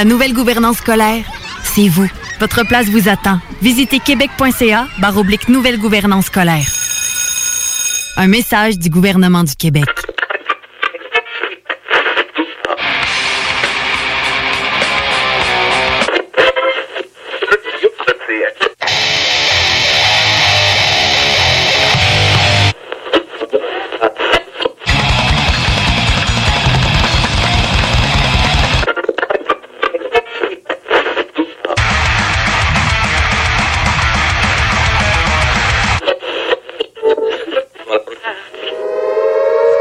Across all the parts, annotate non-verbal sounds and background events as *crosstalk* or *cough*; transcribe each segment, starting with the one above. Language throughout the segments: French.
La nouvelle gouvernance scolaire, c'est vous. Votre place vous attend. Visitez québec.ca oblique nouvelle gouvernance scolaire. Un message du gouvernement du Québec.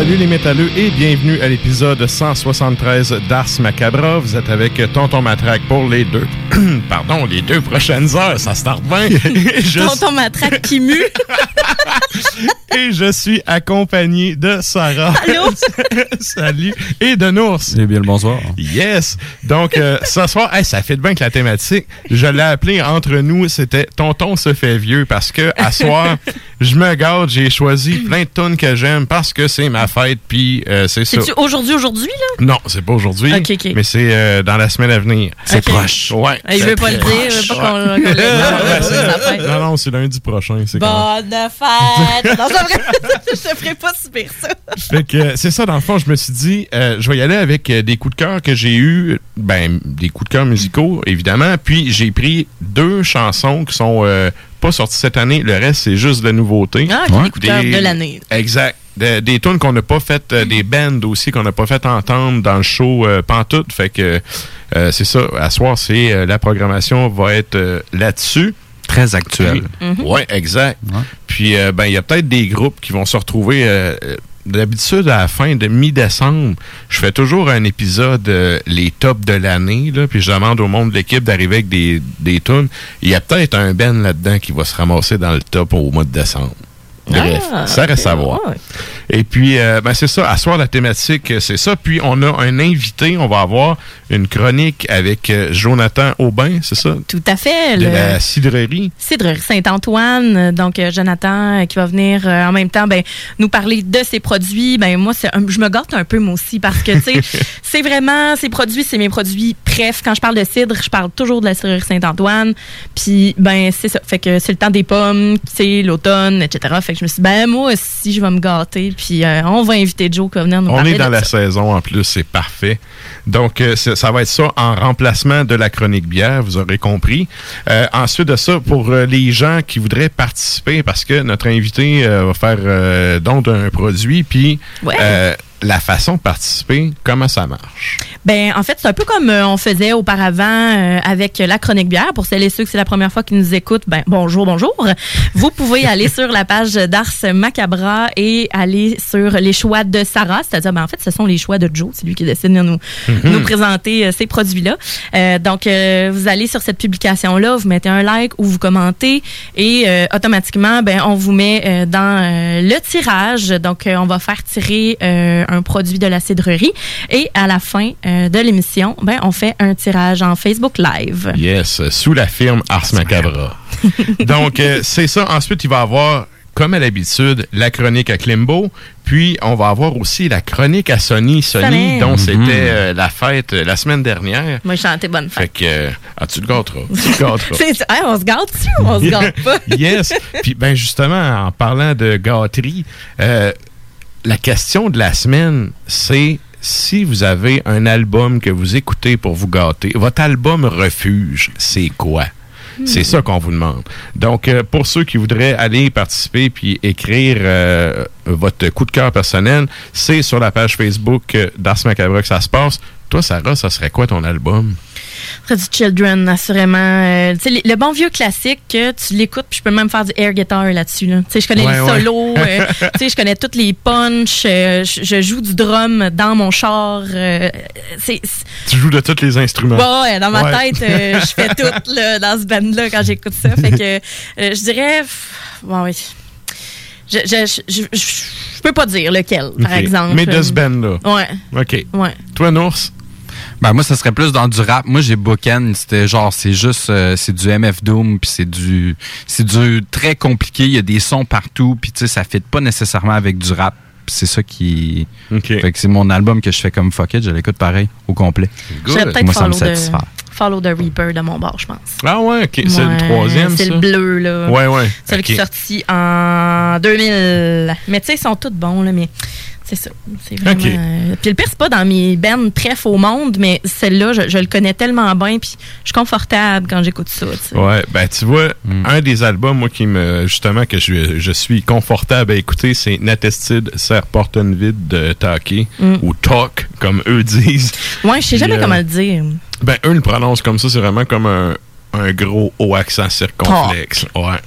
Salut les métalleux et bienvenue à l'épisode 173 d'Ars Macabra. Vous êtes avec Tonton Matraque pour les deux, *clears throat* pardon, les deux prochaines heures. Ça start bien. *laughs* Et je, Tonton matraque qui mue. *laughs* *laughs* et je suis accompagné de Sarah. Allô? *laughs* Salut. Et de Nours. Eh bien le bonsoir. Yes! Donc, euh, *laughs* ce soir, hey, ça fait de bien que la thématique, je l'ai appelé entre nous, c'était Tonton se fait vieux parce que, à soir, je me garde, j'ai choisi plein de tunes que j'aime parce que c'est ma fête, puis euh, c'est ça. C'est-tu aujourd'hui, aujourd'hui, là? Non, c'est pas aujourd'hui, Ok, ok. mais c'est euh, dans la semaine à venir. C'est proche. Ouais. Je veux pas le dire, je veux pas qu'on qu'on le non, c'est non, c'est lundi prochain. C'est Bonne fête! Non, *laughs* je te ferai pas super ça. Fait que euh, c'est ça, dans le fond, je me suis dit, euh, je vais y aller avec euh, des coups de cœur que j'ai eu, ben, des coups de cœur musicaux, évidemment. Puis j'ai pris deux chansons qui sont euh, pas sorties cette année. Le reste, c'est juste de nouveautés. Ah, des coups de cœur de l'année. Exact. De- des tunes qu'on n'a pas fait, euh, des bands aussi qu'on n'a pas fait entendre dans le show euh, Pantoute. Fait que euh, c'est ça. À soir, c'est la programmation va être là-dessus. Très actuel. Oui, exact. Puis, euh, ben, il y a peut-être des groupes qui vont se retrouver. euh, D'habitude, à la fin de mi-décembre, je fais toujours un épisode euh, les tops de l'année, là, puis je demande au monde de l'équipe d'arriver avec des, des tunes. Il y a peut-être un Ben là-dedans qui va se ramasser dans le top au mois de décembre. Bref, Ah, ça reste à voir. Et puis, euh, ben c'est ça. À soir, la thématique, c'est ça. Puis, on a un invité. On va avoir une chronique avec euh, Jonathan Aubin, c'est ça? Tout à fait. De le- la cidrerie. Cidrerie Saint-Antoine. Euh, Donc, euh, Jonathan euh, qui va venir euh, en même temps ben, nous parler de ses produits. Ben, moi, un- je me gâte un peu, moi aussi, parce que, tu sais, *laughs* c'est vraiment, ces produits, c'est mes produits. Bref, quand je parle de cidre, je parle toujours de la Cidrerie Saint-Antoine. Puis, ben, c'est ça. Fait que c'est le temps des pommes, c'est l'automne, etc. Fait que je me suis dit, ben, moi aussi, je vais me gâter. Puis, euh, on va inviter Joe va venir nous On parler est dans de la ça. saison en plus, c'est parfait. Donc, euh, ça va être ça en remplacement de la chronique bière, vous aurez compris. Euh, ensuite de ça, pour les gens qui voudraient participer, parce que notre invité va faire don d'un produit, puis Ouais. La façon de participer, comment ça marche? Ben, en fait, c'est un peu comme euh, on faisait auparavant euh, avec la chronique bière. Pour celles et ceux que c'est la première fois qu'ils nous écoutent, ben, bonjour, bonjour. Vous pouvez aller *laughs* sur la page d'Ars Macabra et aller sur les choix de Sarah. C'est-à-dire, ben, en fait, ce sont les choix de Joe. C'est lui qui décide de nous, Mhm. nous présenter euh, ces produits-là. Donc, vous allez sur cette publication-là, vous mettez un like ou vous commentez et automatiquement, ben, on vous met dans le tirage. Donc, on va faire tirer un produit de la cidrerie et à la fin euh, de l'émission, ben, on fait un tirage en Facebook Live. Yes, sous la firme Ars Macabra. Donc, euh, *laughs* c'est ça. Ensuite, il va y avoir, comme à l'habitude, la chronique à Klimbo. Puis, on va avoir aussi la chronique à Sony. Sony, dont c'était euh, la fête euh, la semaine dernière. Moi, je chantais bonne Fait fête. que, euh, ah, *laughs* tu le gâteras? Tu le gâteras. On se gâte ou on se *laughs* gâte pas? yes. Puis, ben, justement, en parlant de gâterie, euh, la question de la semaine, c'est si vous avez un album que vous écoutez pour vous gâter, votre album refuge, c'est quoi? C'est ça qu'on vous demande. Donc, euh, pour ceux qui voudraient aller participer puis écrire euh, votre coup de cœur personnel, c'est sur la page Facebook euh, d'Ars Macabre que ça se passe. Toi, Sarah, ça serait quoi ton album? Freddy Children, assurément. Euh, le bon vieux classique, que tu l'écoutes, puis je peux même faire du air guitar là-dessus. Là. Je connais Ouais, les ouais. solos, euh, *laughs* je connais toutes les punches, euh, je joue du drum dans mon char. euh, Tu joues de tous les instruments. Ouais, dans ma Ouais. tête, euh, je fais *laughs* tout là, dans ce band-là quand j'écoute ça. Fait que euh, je dirais. Bon, oui. Je, je, je, je, je peux pas dire lequel, par exemple. Mais de ce band-là. Ouais, OK. ouais. Toi, Nours? Ben moi, ça serait plus dans du rap. Moi, j'ai Boken, c'était genre, c'est juste, euh, c'est du MF Doom, puis c'est du, c'est du très compliqué. Il y a des sons partout, puis tu sais, ça fit pas nécessairement avec du rap. C'est ça qui, OK. fait que c'est mon album que je fais comme fuck it, je l'écoute pareil au complet. Je serais peut-être Moi, ça me follow, follow the Reaper de mon bar, je pense. Ah ouais, OK. C'est Ouais, le troisième, C'est le bleu, là. Ouais, ouais. Celui OK. qui est sorti en 2000. Mais tu sais, ils sont tous bons, là, mais c'est ça. C'est vraiment. OK. euh, Puis le pire, c'est pas dans mes bands très faux monde, mais celle-là, je, je le connais tellement bien, puis je suis confortable quand j'écoute ça, tu sais. Ouais, ben tu vois, Mm. un des albums, moi, qui me justement que je, je suis confortable à écouter, c'est Natestid Serre Porton Vide de Taki, Mm. ou Talk, comme eux disent. Ouais, je sais jamais euh, comment le dire. Ben, eux le prononcent comme ça, c'est vraiment comme un, un gros haut accent circonflexe. Ouais.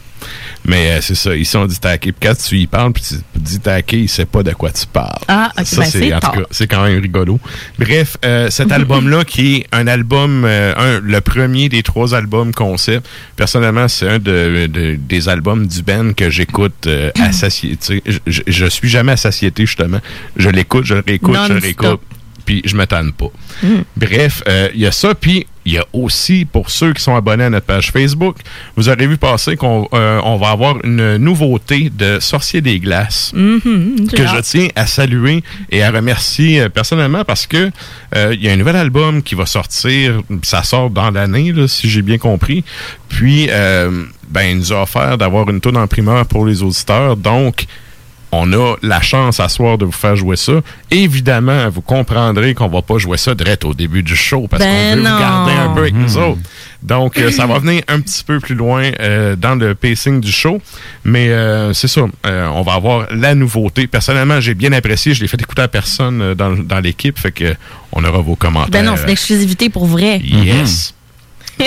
Mais euh, c'est ça, ici on dit taqué. Puis quand tu y parles, puis tu dis taqué, il sait pas de quoi tu parles. Ah, ok, Ça, ben, c'est, en tout cas, c'est quand même rigolo. Bref, euh, cet *laughs* album-là, qui est un album, euh, un, le premier des trois albums concept, personnellement, c'est un de, de- des albums du band que j'écoute euh, à satiété. Je, je, je suis jamais à satiété, justement. Je l'écoute, je le réécoute, je le réécoute, puis je me tanne pas. Mm. Bref, euh, il y a ça, puis il y a aussi, pour ceux qui sont abonnés à notre page Facebook, vous aurez vu passer qu'on euh, on va avoir une nouveauté de Sorcier des Glaces Mhm, j'ai que je tiens à saluer et à remercier euh, personnellement parce que euh, il y a un nouvel album qui va sortir, ça sort dans l'année, si j'ai bien compris. Puis, ben, il nous a offert d'avoir une tourne en primeur pour les auditeurs. Donc, on a la chance à soir de vous faire jouer ça. Évidemment, vous comprendrez qu'on va pas jouer ça direct au début du show parce Ben qu'on veut non. vous garder un peu avec nous Mhm. autres. Donc, euh, ça va venir un petit peu plus loin euh, dans le pacing du show. Mais euh, c'est ça, euh, on va avoir la nouveauté. Personnellement, j'ai bien apprécié. Je l'ai fait écouter à personne euh, dans, dans l'équipe. Fait que on aura vos commentaires. Ben non, c'est l'exclusivité pour vrai. Yes.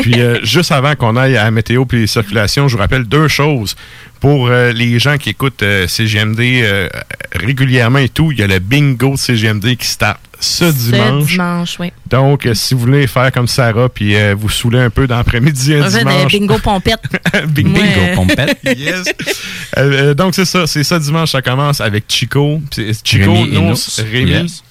Puis euh, juste avant qu'on aille à la météo puis les circulations, je vous rappelle deux choses. Pour euh, les gens qui écoutent euh, CGMD euh, régulièrement et tout, il y a le bingo de CGMD qui start ce dimanche. Ce dimanche, oui. Donc, euh, si vous voulez faire comme Sarah puis euh, vous saouler un peu dans l'après-midi un On fait des dimanche. bingo pompettes. *laughs* bingo. Ouais. Pompette. *laughs* yes. Euh, euh, donc, c'est ça. C'est ça dimanche. Ça commence avec Chico. Chico, Rémi et Nos, Nos. Rémi. Yes.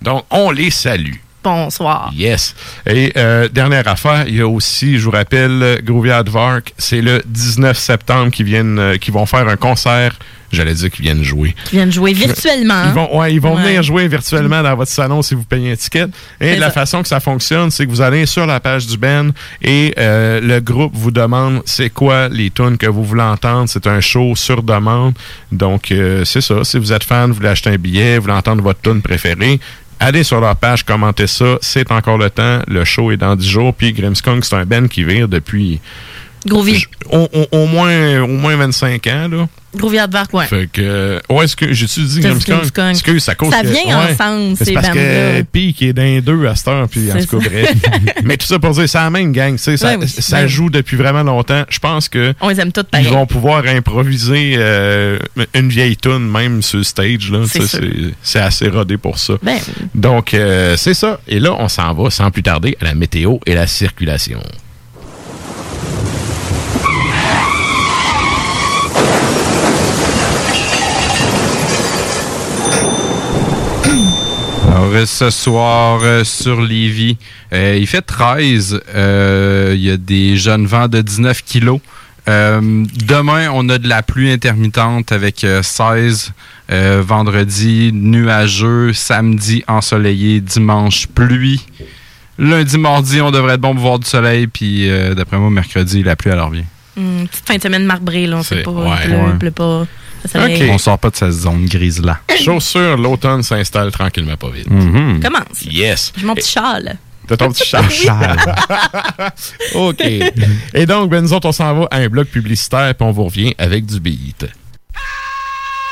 Donc, on les salue. Bonsoir. Yes. Et euh, dernière affaire, il y a aussi, je vous rappelle, Groovy Advark, c'est le 19 septembre qu'ils viennent, euh, vont faire un concert. J'allais dire qu'ils viennent jouer. Qui viennent jouer virtuellement. Ils vont, ouais, ils vont Ouais. venir jouer virtuellement dans votre salon si vous payez un ticket. Et la ça. façon que ça fonctionne, c'est que vous allez sur la page du band et euh, le groupe vous demande c'est quoi les tunes que vous voulez entendre. C'est un show sur demande. Donc, c'est ça. Si vous êtes fan, vous voulez acheter un billet, vous voulez entendre votre tune préférée, allez sur leur page, commentez ça. C'est encore le temps. Le show est dans 10 jours. Puis Grimmskunk, c'est un band qui vire depuis J- au, moins, au moins 25 ans. Là. De Vark, ouais. Fait que. Ouais, est-ce que j'ai-tu dit Grimmskunk? Grimmskunk. Excuse, ça cause Ça que- vient ouais. ensemble, C'est ces parce bandes-là. que Peak est dans les deux à cette heure, puis en C'est tout cas, bref. *laughs* Mais tout ça pour dire, c'est la même gang, tu sais, ça, Ouais, oui. ça Ouais. joue depuis vraiment longtemps. Je pense que. On les aime toutes Ils vont pouvoir improviser euh, une vieille tune même sur le stage. là. C'est. C'est c'est assez rodé pour ça. Ben, Donc, euh, c'est ça. Et là, on s'en va sans plus tarder à la météo et la circulation. Alors, euh, ce soir, euh, sur Lévis, euh, il fait 13. Euh, il y a des jeunes vents de 19 kilos. Demain, on a de la pluie intermittente avec euh, 16. Euh, vendredi, nuageux. Samedi, ensoleillé. Dimanche, pluie. Lundi, mardi, on devrait être bon pour voir du soleil. Puis, d'après moi, mercredi, la pluie, elle revient. hum, petite fin de semaine marbrée, là. On sait pas. ouais. il pleut, Ouais. pleut pas. Soleil. On sort pas de cette zone grise-là. *laughs* Chaussures, l'automne s'installe tranquillement pas vite. Mhm. Commence. Yes. J'ai mon petit châle. T'as ton petit char. *laughs* OK. Et donc, ben, nous autres, on s'en va à un bloc publicitaire, puis on vous revient avec du beat.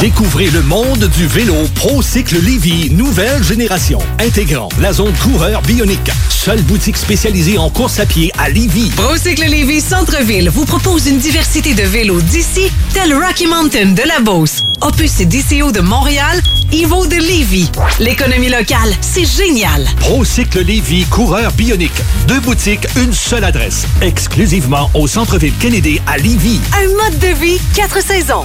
Découvrez le monde du vélo ProCycle Lévy, nouvelle génération, intégrant la zone coureur bionique. Seule boutique spécialisée en course à pied à Lévy. Procycle Lévis Centre-Ville vous propose une diversité de vélos d'ici, tel Rocky Mountain de la Beauce, Opus et DCO de Montréal, Evo de Lévis. L'économie locale, c'est génial. ProCycle Lévy, coureur bionique. Deux boutiques, une seule adresse. Exclusivement au centre-ville Kennedy à Lévy. Un mode de vie, quatre saisons.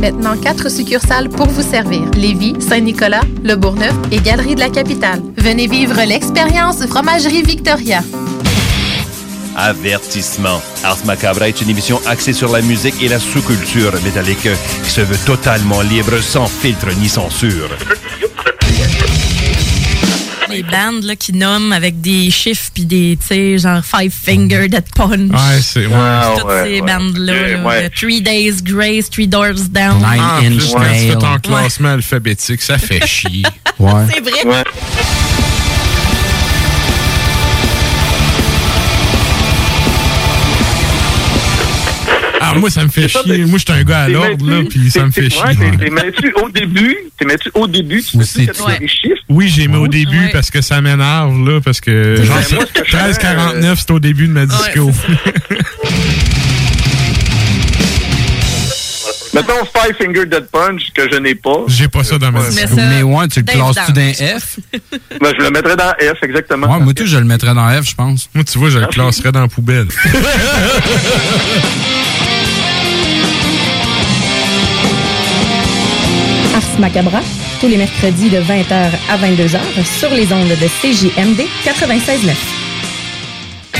Maintenant, quatre succursales pour vous servir. Lévis, Saint-Nicolas, Le Bourgneuf et Galerie de la Capitale. Venez vivre l'expérience Fromagerie Victoria. Avertissement. Ars Macabra est une émission axée sur la musique et la sous-culture métallique qui se veut totalement libre, sans filtre ni censure. Les bandes là, qui nomment avec des chiffres puis des, tu sais, genre Five Finger Dead Punch. Ouais, c'est. Ouais. Toutes ces bandes-là. là, Ouais. le Three Days Grace, Three Doors Down. En plus, quand tu fais ton classement alphabétique, ça fait chier. Ouais. *laughs* C'est vrai. Ah, moi, ça me fait chier. Moi, je suis un gars à l'ordre, là, puis ça me fait chier. ouais, t'es- t'es mets-tu au début, t'es mets-tu au début, tu sais quand tu as des chiffres. Oui, j'ai mis au début parce que ça m'énerve, là, parce que genre, Ben, moi, ce que je fais, 13,49, c'est au début de ma disco. Mettons Five Finger Dead Punch, que je n'ai pas. J'ai pas ça dans ma disco. Mais ouais, tu le classes-tu d'un F? *laughs* Ben, je le mettrais dans F, exactement. Ouais, moi, tout, je le mettrais dans F, je pense. Moi, tu vois, je le classerais dans la poubelle. *laughs* Ars Macabra, tous les mercredis de 20h à 22h sur les ondes de CJMD 96.9.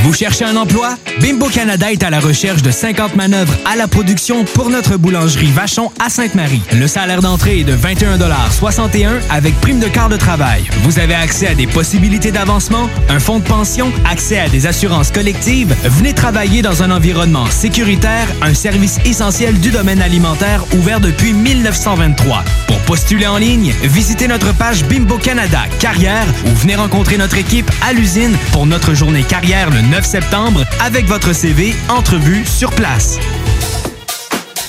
Vous cherchez un emploi? Bimbo Canada est à la recherche de 50 manœuvres à la production pour notre boulangerie Vachon à Sainte-Marie. Le salaire d'entrée est de 21,61 avec prime de quart de travail. Vous avez accès à des possibilités d'avancement, un fonds de pension, accès à des assurances collectives. Venez travailler dans un environnement sécuritaire, un service essentiel du domaine alimentaire ouvert depuis 1923. Pour postuler en ligne, visitez notre page Bimbo Canada Carrière ou venez rencontrer notre équipe à l'usine pour notre journée carrière le 9 septembre avec votre CV, entrevue sur place.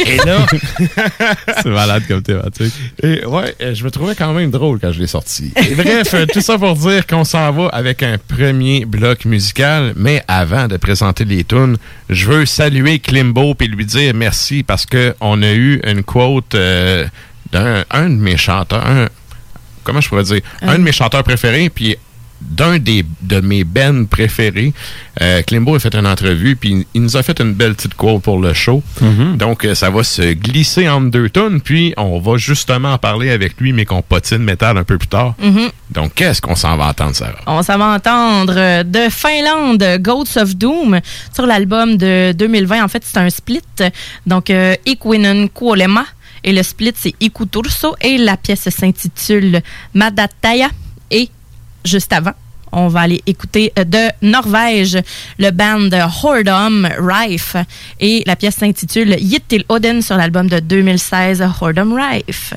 Et là, *laughs* C'est malade comme thématique. Et ouais, euh, je me trouvais quand même drôle quand je l'ai sorti. Et bref, euh, tout ça pour dire qu'on s'en va avec un premier bloc musical. Mais avant de présenter les tunes, je veux saluer Klimbo et lui dire merci parce que on a eu une quote euh, d'un un de mes chanteurs, un- comment je pourrais dire, un de mes chanteurs préférés, puis d'un des de mes bands préférés. Euh, Klimbo a fait une entrevue, puis il nous a fait une belle petite quote pour le show. Donc, euh, ça va se glisser entre deux tonnes, puis on va justement en parler avec lui, mais qu'on potine métal un peu plus tard. Mhm. Donc, qu'est-ce qu'on s'en va entendre, Sarah? On s'en va entendre euh, de Finlande, Goats of Doom, sur l'album de 2020. En fait, c'est un split. Donc, euh, Ikuinen Kuolema. Et le split, c'est Ikuturso. Et la pièce s'intitule Madataya. Et juste avant, on va aller écouter euh, de Norvège le band Hordom Rife. Et la pièce s'intitule Yittil Odin sur l'album de 2016 Hordom Rife.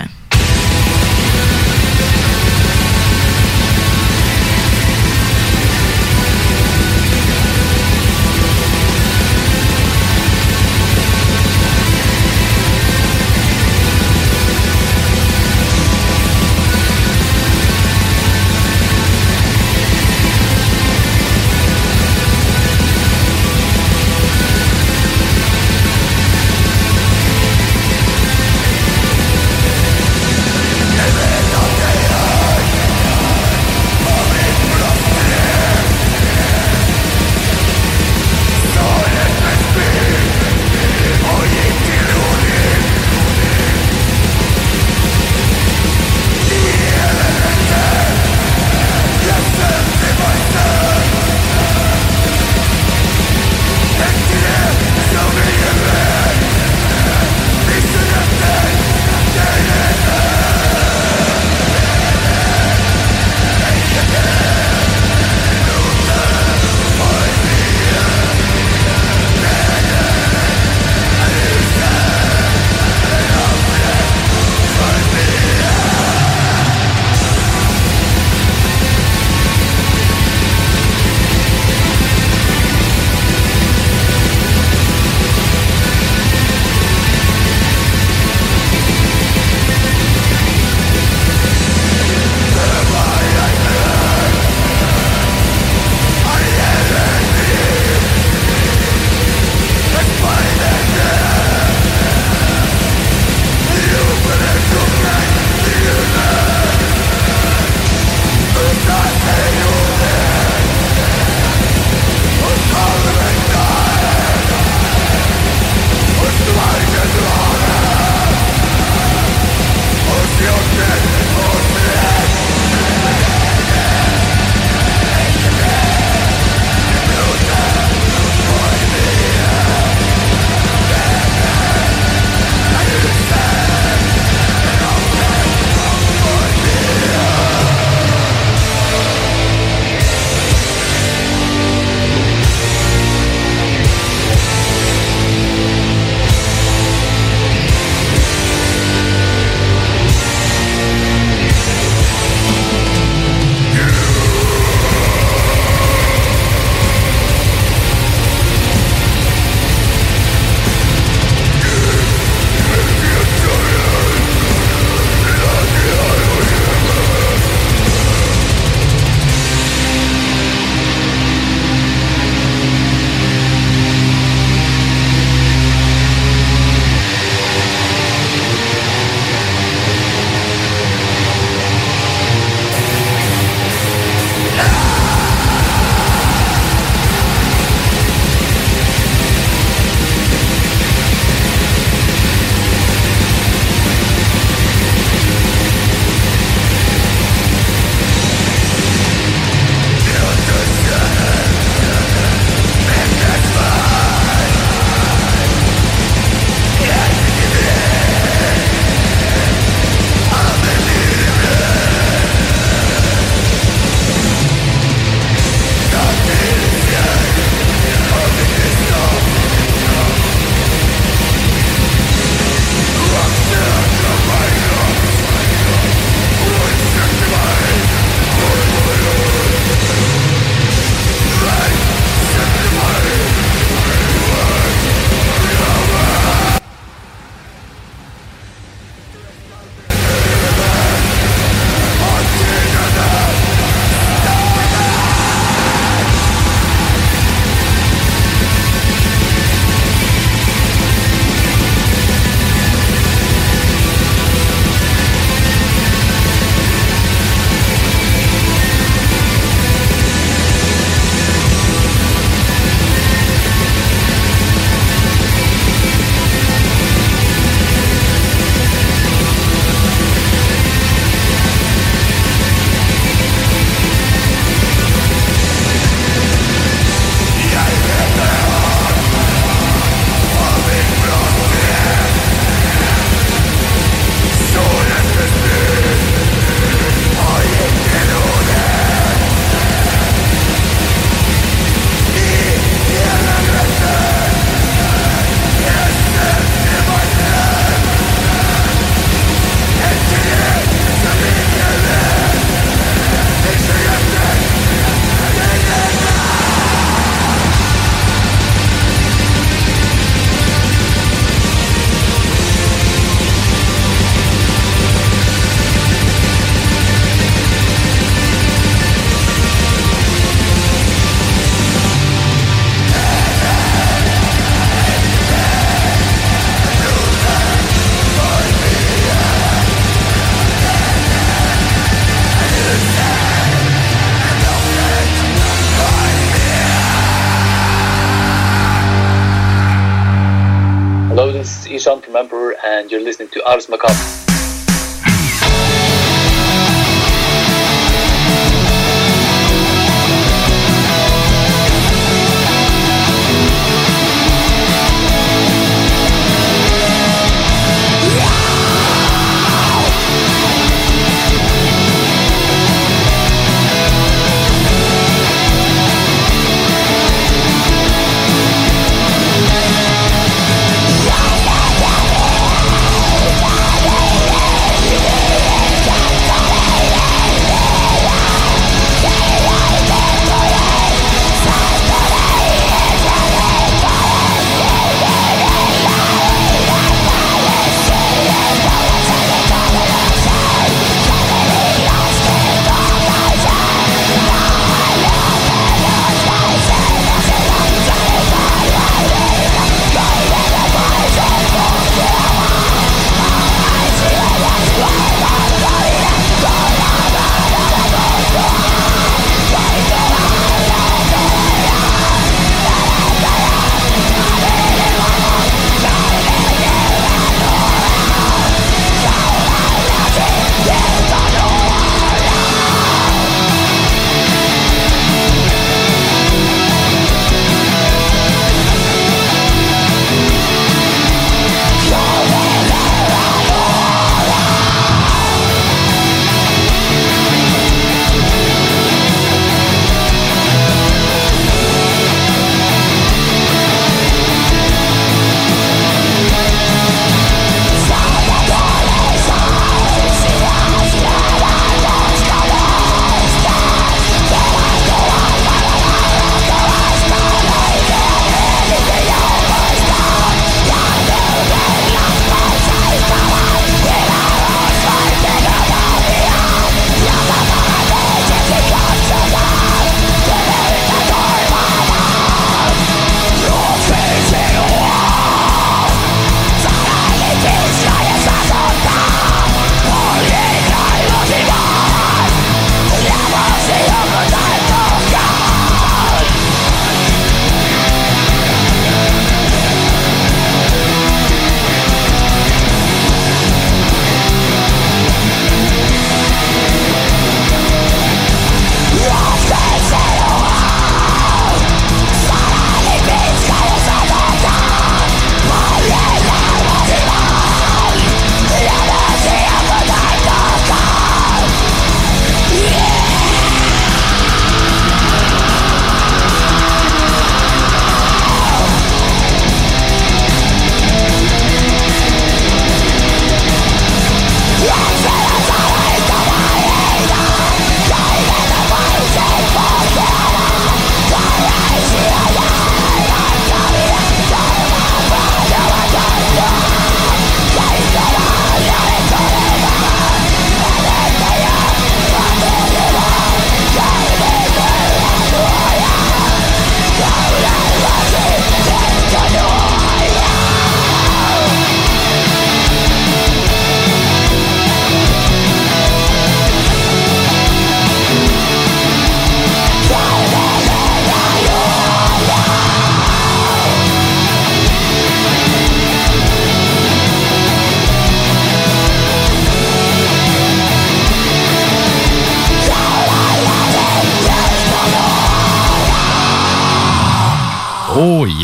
Emperor, and you're listening to Ars Macabre.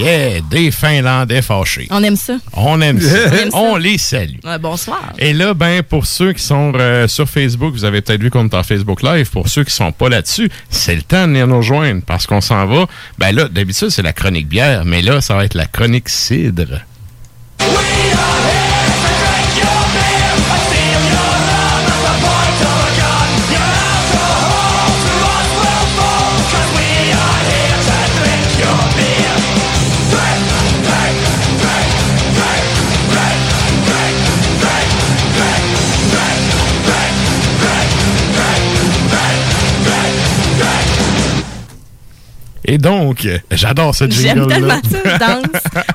Yeah, des Finlandais fâchés. On aime ça. On aime *laughs* ça. On aime ça. On les salue. Ouais, bonsoir. Et là, ben, pour ceux qui sont euh, sur Facebook, vous avez peut-être vu qu'on est en Facebook Live. Pour ceux qui sont pas là-dessus, c'est le temps de venir nous rejoindre parce qu'on s'en va. Ben là, d'habitude, c'est la chronique bière, mais là, ça va être la chronique cidre. Et donc, j'adore cette J'aime jingle-là. tellement ça, je danse.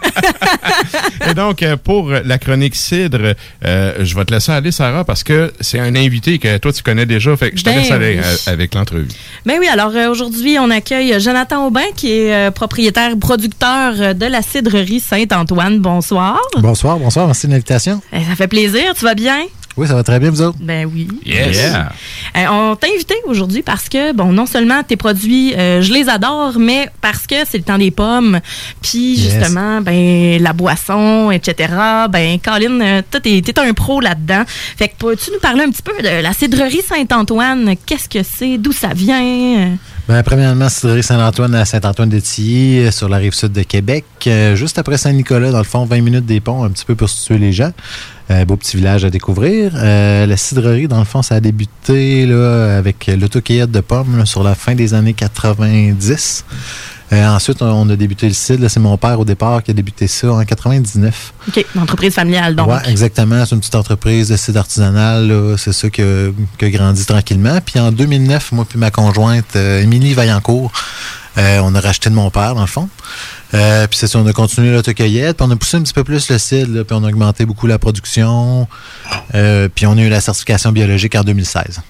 *laughs* Et donc, pour la chronique cidre, euh, je vais te laisser aller, Sarah, parce que c'est un invité que toi, tu connais déjà. Fait que je te Ben laisse aller oui. euh, avec l'entrevue. Ben oui, alors euh, aujourd'hui, on accueille Jonathan Aubin, qui est propriétaire, producteur de la cidrerie Saint-Antoine. Bonsoir. Bonsoir, bonsoir, merci de l'invitation. Eh, ça fait plaisir, tu vas bien? Oui, ça va très bien, vous autres? Ben oui. Yes. Yeah. Euh, on t'a invité aujourd'hui parce que, bon, non seulement tes produits, euh, je les adore, mais parce que c'est le temps des pommes. Puis, Yes. justement, ben, la boisson, etc. Ben, Colin, euh, toi, t'es, t'es un pro là-dedans. Fait que peux-tu nous parler un petit peu de la cidrerie Saint-Antoine? Qu'est-ce que c'est? D'où ça vient? Ben, premièrement, Cidrerie Saint-Antoine à Saint-Antoine-de-Tilly, sur la rive sud de Québec. Euh, juste après Saint-Nicolas, dans le fond, 20 minutes des ponts, un petit peu pour situer les gens. Euh, beau petit village à découvrir. Euh, la cidrerie, dans le fond, ça a débuté là, avec l'autocueillette de pommes là, sur la fin des années 90. Euh, ensuite, on a débuté le cidre. C'est mon père au départ qui a débuté ça en 99. OK, une entreprise familiale, donc. Oui, exactement. C'est une petite entreprise de cidre artisanal. C'est ça que, que grandit tranquillement. Puis en 2009, moi puis ma conjointe, euh, Émilie Vaillancourt, euh, on a racheté de mon père, dans le fond. Euh, puis c'est ça, on a continué l'autocueillette, puis on a poussé un petit peu plus le cidre, là, puis on a augmenté beaucoup la production. Euh, puis on a eu la certification biologique en 2016.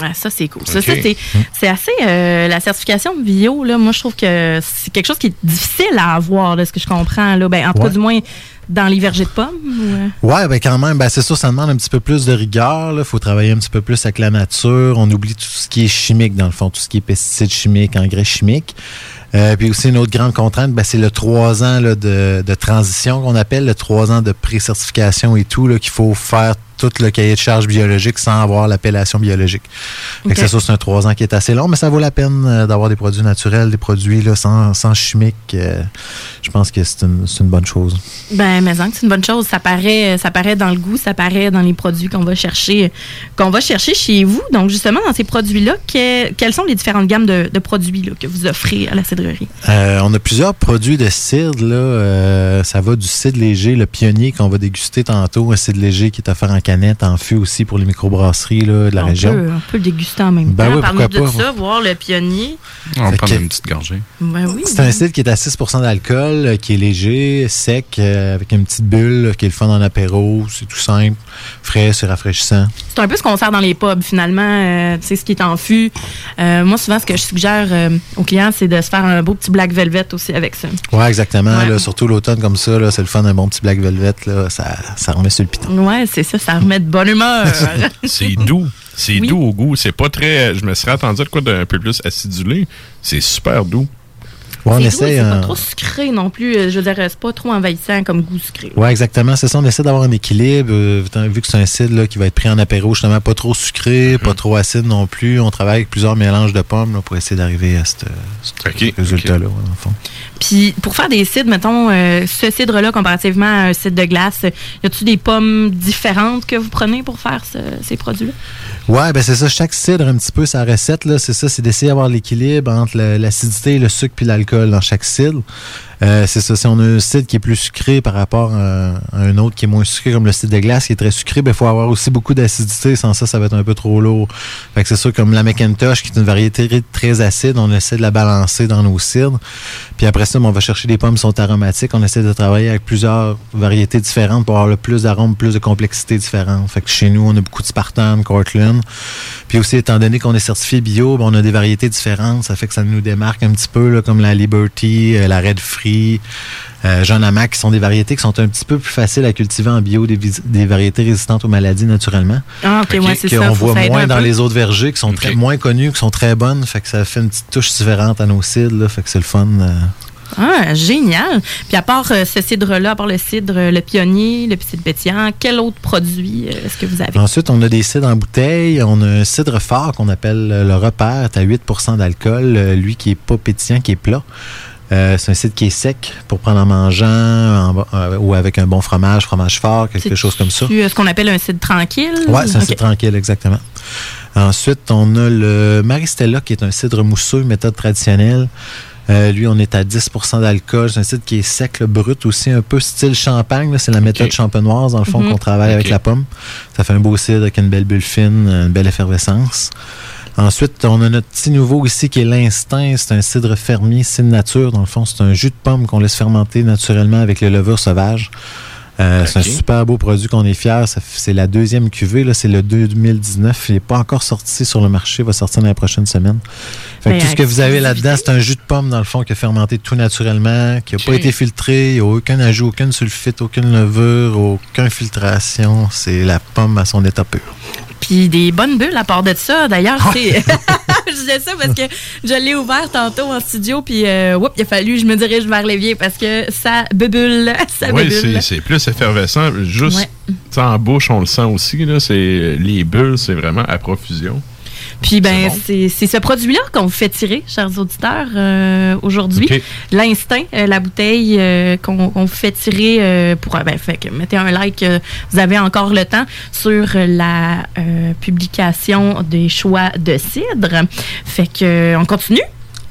Ouais, ça, c'est cool. Ça, ça, c'est, assez. euh, la certification bio, là, moi, je trouve que c'est quelque chose qui est difficile à avoir, de ce que je comprends. Là. Ben, en tout cas, du moins, dans les vergers de pommes. ou, euh, Ouais, ben quand même, ben c'est sûr, ça demande un petit peu plus de rigueur. Il faut travailler un petit peu plus avec la nature. On oublie tout ce qui est chimique, dans le fond, tout ce qui est pesticides chimiques, engrais chimiques. Euh, puis aussi, une autre grande contrainte, ben, c'est le trois ans là, de, de transition qu'on appelle, le trois ans de pré-certification et tout, qu'il faut faire tout le cahier de charge biologique sans avoir l'appellation biologique. Fait que Ok. c'est un trois ans qui est assez long, mais ça vaut la peine euh, d'avoir des produits naturels, des produits là, sans, sans chimiques. Euh, je pense que c'est une, une bonne chose. Ben, mais c'est une bonne chose. Ça paraît, ça paraît dans le goût, ça paraît dans les produits qu'on va chercher, qu'on va chercher chez vous. Donc, justement, dans ces produits-là, que- quelles sont les différentes gammes de, de produits là, que vous offrez à la cidrerie? Euh, on a plusieurs produits de cidre. Là. Euh, ça va du cidre léger, le pionnier qu'on va déguster tantôt, un cidre léger qui est offert en canette, en fût aussi pour les microbrasseries là, de la on, région. peut, on peut le déguster en même Ben temps. oui, Parle-nous de ça, voir le pionnier. On va Fait prendre que- une petite gorgée. Ben oui. C'est un cidre qui est à 6% d'alcool, euh, qui est léger, sec, euh, avec une petite bulle, euh, qui est le fun en apéro. C'est tout simple, frais, c'est rafraîchissant. C'est un peu ce qu'on sert dans les pubs, finalement. euh, tu sais, ce qui est en fût. Euh, moi, souvent, ce que je suggère euh, aux clients, c'est de se faire un beau petit black velvet aussi avec ça. Ouais, exactement. Ouais. là, surtout l'automne comme ça, c'est le fun, un bon petit black velvet. Là, ça, ça remet sur le piton. Ouais, c'est ça, ça remet de bonne humeur. *laughs* C'est doux. C'est doux au goût. C'est pas très. Je me serais attendu à quoi d'un peu plus acidulé. C'est super doux. Ouais, on c'est doux, essaie. c'est pas euh, trop sucré non plus. euh, Je veux dire, c'est pas trop envahissant comme goût sucré. Oui, exactement. C'est ça. On essaie d'avoir un équilibre. euh, vu que c'est un cidre là, qui va être pris en apéro, justement, pas trop sucré, pas trop acide non plus. On travaille avec plusieurs mélanges de pommes là, pour essayer d'arriver à ce résultat-là, ouais, dans le fond. Puis pour faire des cidres, mettons, euh, ce cidre-là comparativement à un cidre de glace, y a-tu des pommes différentes que vous prenez pour faire ce- ces produits-là? Ouais, ben c'est ça. Chaque cidre, un petit peu, sa recette, c'est ça. C'est d'essayer d'avoir l'équilibre entre l'acidité, le sucre puis l'alcool dans chaque cidre. Euh, c'est ça. Si on a un cidre qui est plus sucré par rapport à, un autre qui est moins sucré, comme le cidre de glace qui est très sucré, il faut avoir aussi beaucoup d'acidité. Sans ça, ça va être un peu trop lourd. Fait que c'est sûr, comme la McIntosh, qui est une variété très acide, on essaie de la balancer dans nos cidres. Puis après ça, ben, on va chercher des pommes qui sont aromatiques. On essaie de travailler avec plusieurs variétés différentes pour avoir le plus d'arômes, plus de complexité différente. Fait que chez nous, on a beaucoup de Spartan, Cortland. Puis aussi, étant donné qu'on est certifié bio, ben, on a des variétés différentes. Ça fait que ça nous démarque un petit peu, comme la Liberty, euh, la Red Free, euh, Jeune Amac, qui sont des variétés qui sont un petit peu plus faciles à cultiver en bio, des, variétés résistantes aux maladies naturellement. Ah, ok, ouais, c'est ça. faut voit moins dans peu. les autres vergers, qui sont très, moins connus, qui sont très bonnes. Fait que ça fait une petite touche différente à nos cidres. là. Fait que c'est le fun. euh. Ah, génial. Puis à part euh, ce cidre-là, à part le cidre, euh, le pionnier, le cidre pétillant, quel autre produit euh, est-ce que vous avez? Ensuite, on a des cidres en bouteille. On a un cidre fort qu'on appelle le repère. Tu as 8% d'alcool. euh, lui qui est pas pétillant, qui est plat. Euh, c'est un cidre qui est sec pour prendre en mangeant en euh, ou avec un bon fromage, fromage fort, quelque chose comme ça. Tu, euh, ce qu'on appelle un cidre tranquille? Ouais, c'est un Ok. cidre tranquille, exactement. Ensuite, on a le Maristella qui est un cidre mousseux, méthode traditionnelle. Euh, lui, on est à 10% d'alcool. C'est un cidre qui est sec, le brut aussi, un peu style champagne. là. C'est la méthode champenoise, dans le fond, Mhm. qu'on travaille avec la pomme. Ça fait un beau cidre avec une belle bulle fine, une belle effervescence. Ensuite, on a notre petit nouveau ici qui est l'instinct. C'est un cidre fermier, cidre nature. Dans le fond, c'est un jus de pomme qu'on laisse fermenter naturellement avec le levure sauvage. Euh, C'est un super beau produit qu'on est fiers. C'est la deuxième cuvée. là. C'est le 2019. Il n'est pas encore sorti sur le marché. Il va sortir dans les prochaines semaines. Fait que tout ce que vous avez là-dedans, c'est un jus de pomme, dans le fond, qui a fermenté tout naturellement, qui n'a pas été filtré. Il n'y a aucun ajout, aucune sulfite, aucune levure, aucune filtration. C'est la pomme à son état pur. Puis des bonnes bulles à part de ça. D'ailleurs, c'est. *laughs* je disais ça parce que je l'ai ouvert tantôt en studio, puis euh, il a fallu je me dirige vers l'évier parce que ça bubule. *laughs* Ça Oui, c'est plus effervescent. Juste Ouais. en bouche, on le sent aussi. Là, les bulles, c'est vraiment à profusion. Puis ben c'est ce produit-là qu'on vous fait tirer, chers auditeurs, euh, aujourd'hui. L'instinct, euh, la bouteille euh, qu'on vous fait tirer pour. Ben, fait que mettez un like, vous avez encore le temps sur la publication des choix de cidre. Fait que on continue.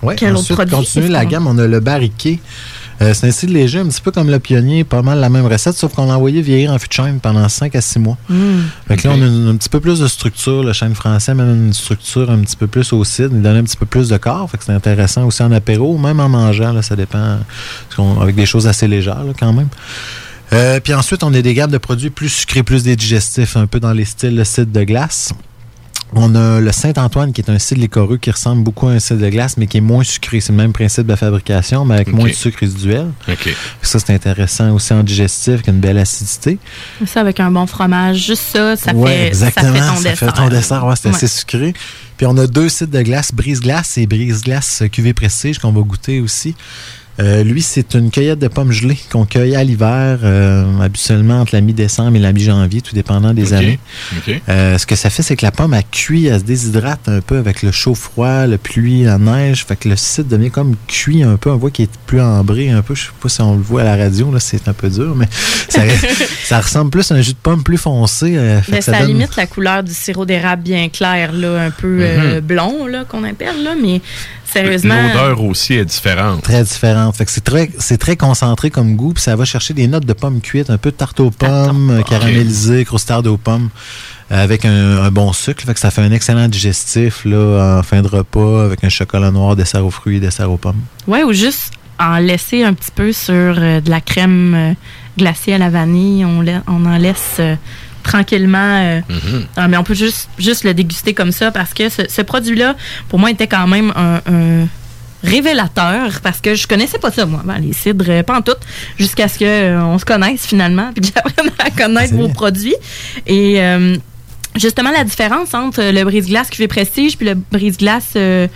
Oui, ensuite, produit? continue la gamme. On a le barriqué. Euh, c'est un style léger, un petit peu comme le pionnier, pas mal la même recette, sauf qu'on l'a envoyé vieillir en fût de chêne pendant 5 à 6 mois. Mm. Fait que là, on a une- un petit peu plus de structure. Le chêne français amène une structure un petit peu plus au cidre. Il donne un petit peu plus de corps. Fait que c'est intéressant aussi en apéro ou même en mangeant. Là, ça dépend. avec des choses assez légères là, quand même. Euh, puis ensuite, on a des gammes de produits plus sucrés, plus digestifs, un peu dans les styles le cidre de glace. On a le Saint-Antoine qui est un cidre liquoreux qui ressemble beaucoup à un cidre de glace, mais qui est moins sucré. C'est le même principe de fabrication, mais avec moins de sucre résiduel. OK. Ça, c'est intéressant aussi en digestif, avec une belle acidité. Ça avec un bon fromage, juste ça, ça, Ouais, fait, exactement. ça fait ton dessert. ton dessert, ouais, c'est Ouais. assez sucré. Puis on a deux sites de glace, brise-glace et brise-glace cuvée prestige qu'on va goûter aussi. Euh, lui, c'est une cueillette de pommes gelées qu'on cueille à l'hiver, euh, habituellement entre la mi-décembre et la mi-janvier, tout dépendant des années. Euh, ce que ça fait, c'est que la pomme, elle cuit, elle se déshydrate un peu avec le chaud-froid, le pluie, la neige. Fait que le site devient comme cuit un peu. On voit qu'il est plus ambré un peu. Je sais pas si on le voit à la radio, là, c'est un peu dur, mais ça, *laughs* ça ressemble plus à un jus de pomme plus foncé. euh, fait Mais ça, donne- limite la couleur du sirop d'érable bien clair, là, un peu euh, blond, là, qu'on appelle, là, mais sérieusement? L'odeur aussi est différente. Très différente. Fait que c'est très, c'est très concentré comme goût, puis ça va chercher des notes de pommes cuites, un peu de tarte aux pommes, euh, caramélisées, croustarde aux pommes, euh, avec un, un bon sucre. Fait que ça fait un excellent digestif là, en fin de repas, avec un chocolat noir, dessert aux fruits, dessert aux pommes. Ouais, ou juste en laisser un petit peu sur euh, de la crème euh, glacée à la vanille. On, la- on en laisse euh, tranquillement. euh, ah, mais on peut juste, juste le déguster comme ça parce que ce, ce produit-là, pour moi, était quand même un, un révélateur parce que je connaissais pas ça, moi, ben, les cidres, euh, pas en tout, jusqu'à ce qu'on se connaisse finalement puis que *laughs* j'apprenne à connaître vos produits. Et. euh, Justement, la différence entre le brise-glace cuvée prestige puis le brise-glace euh,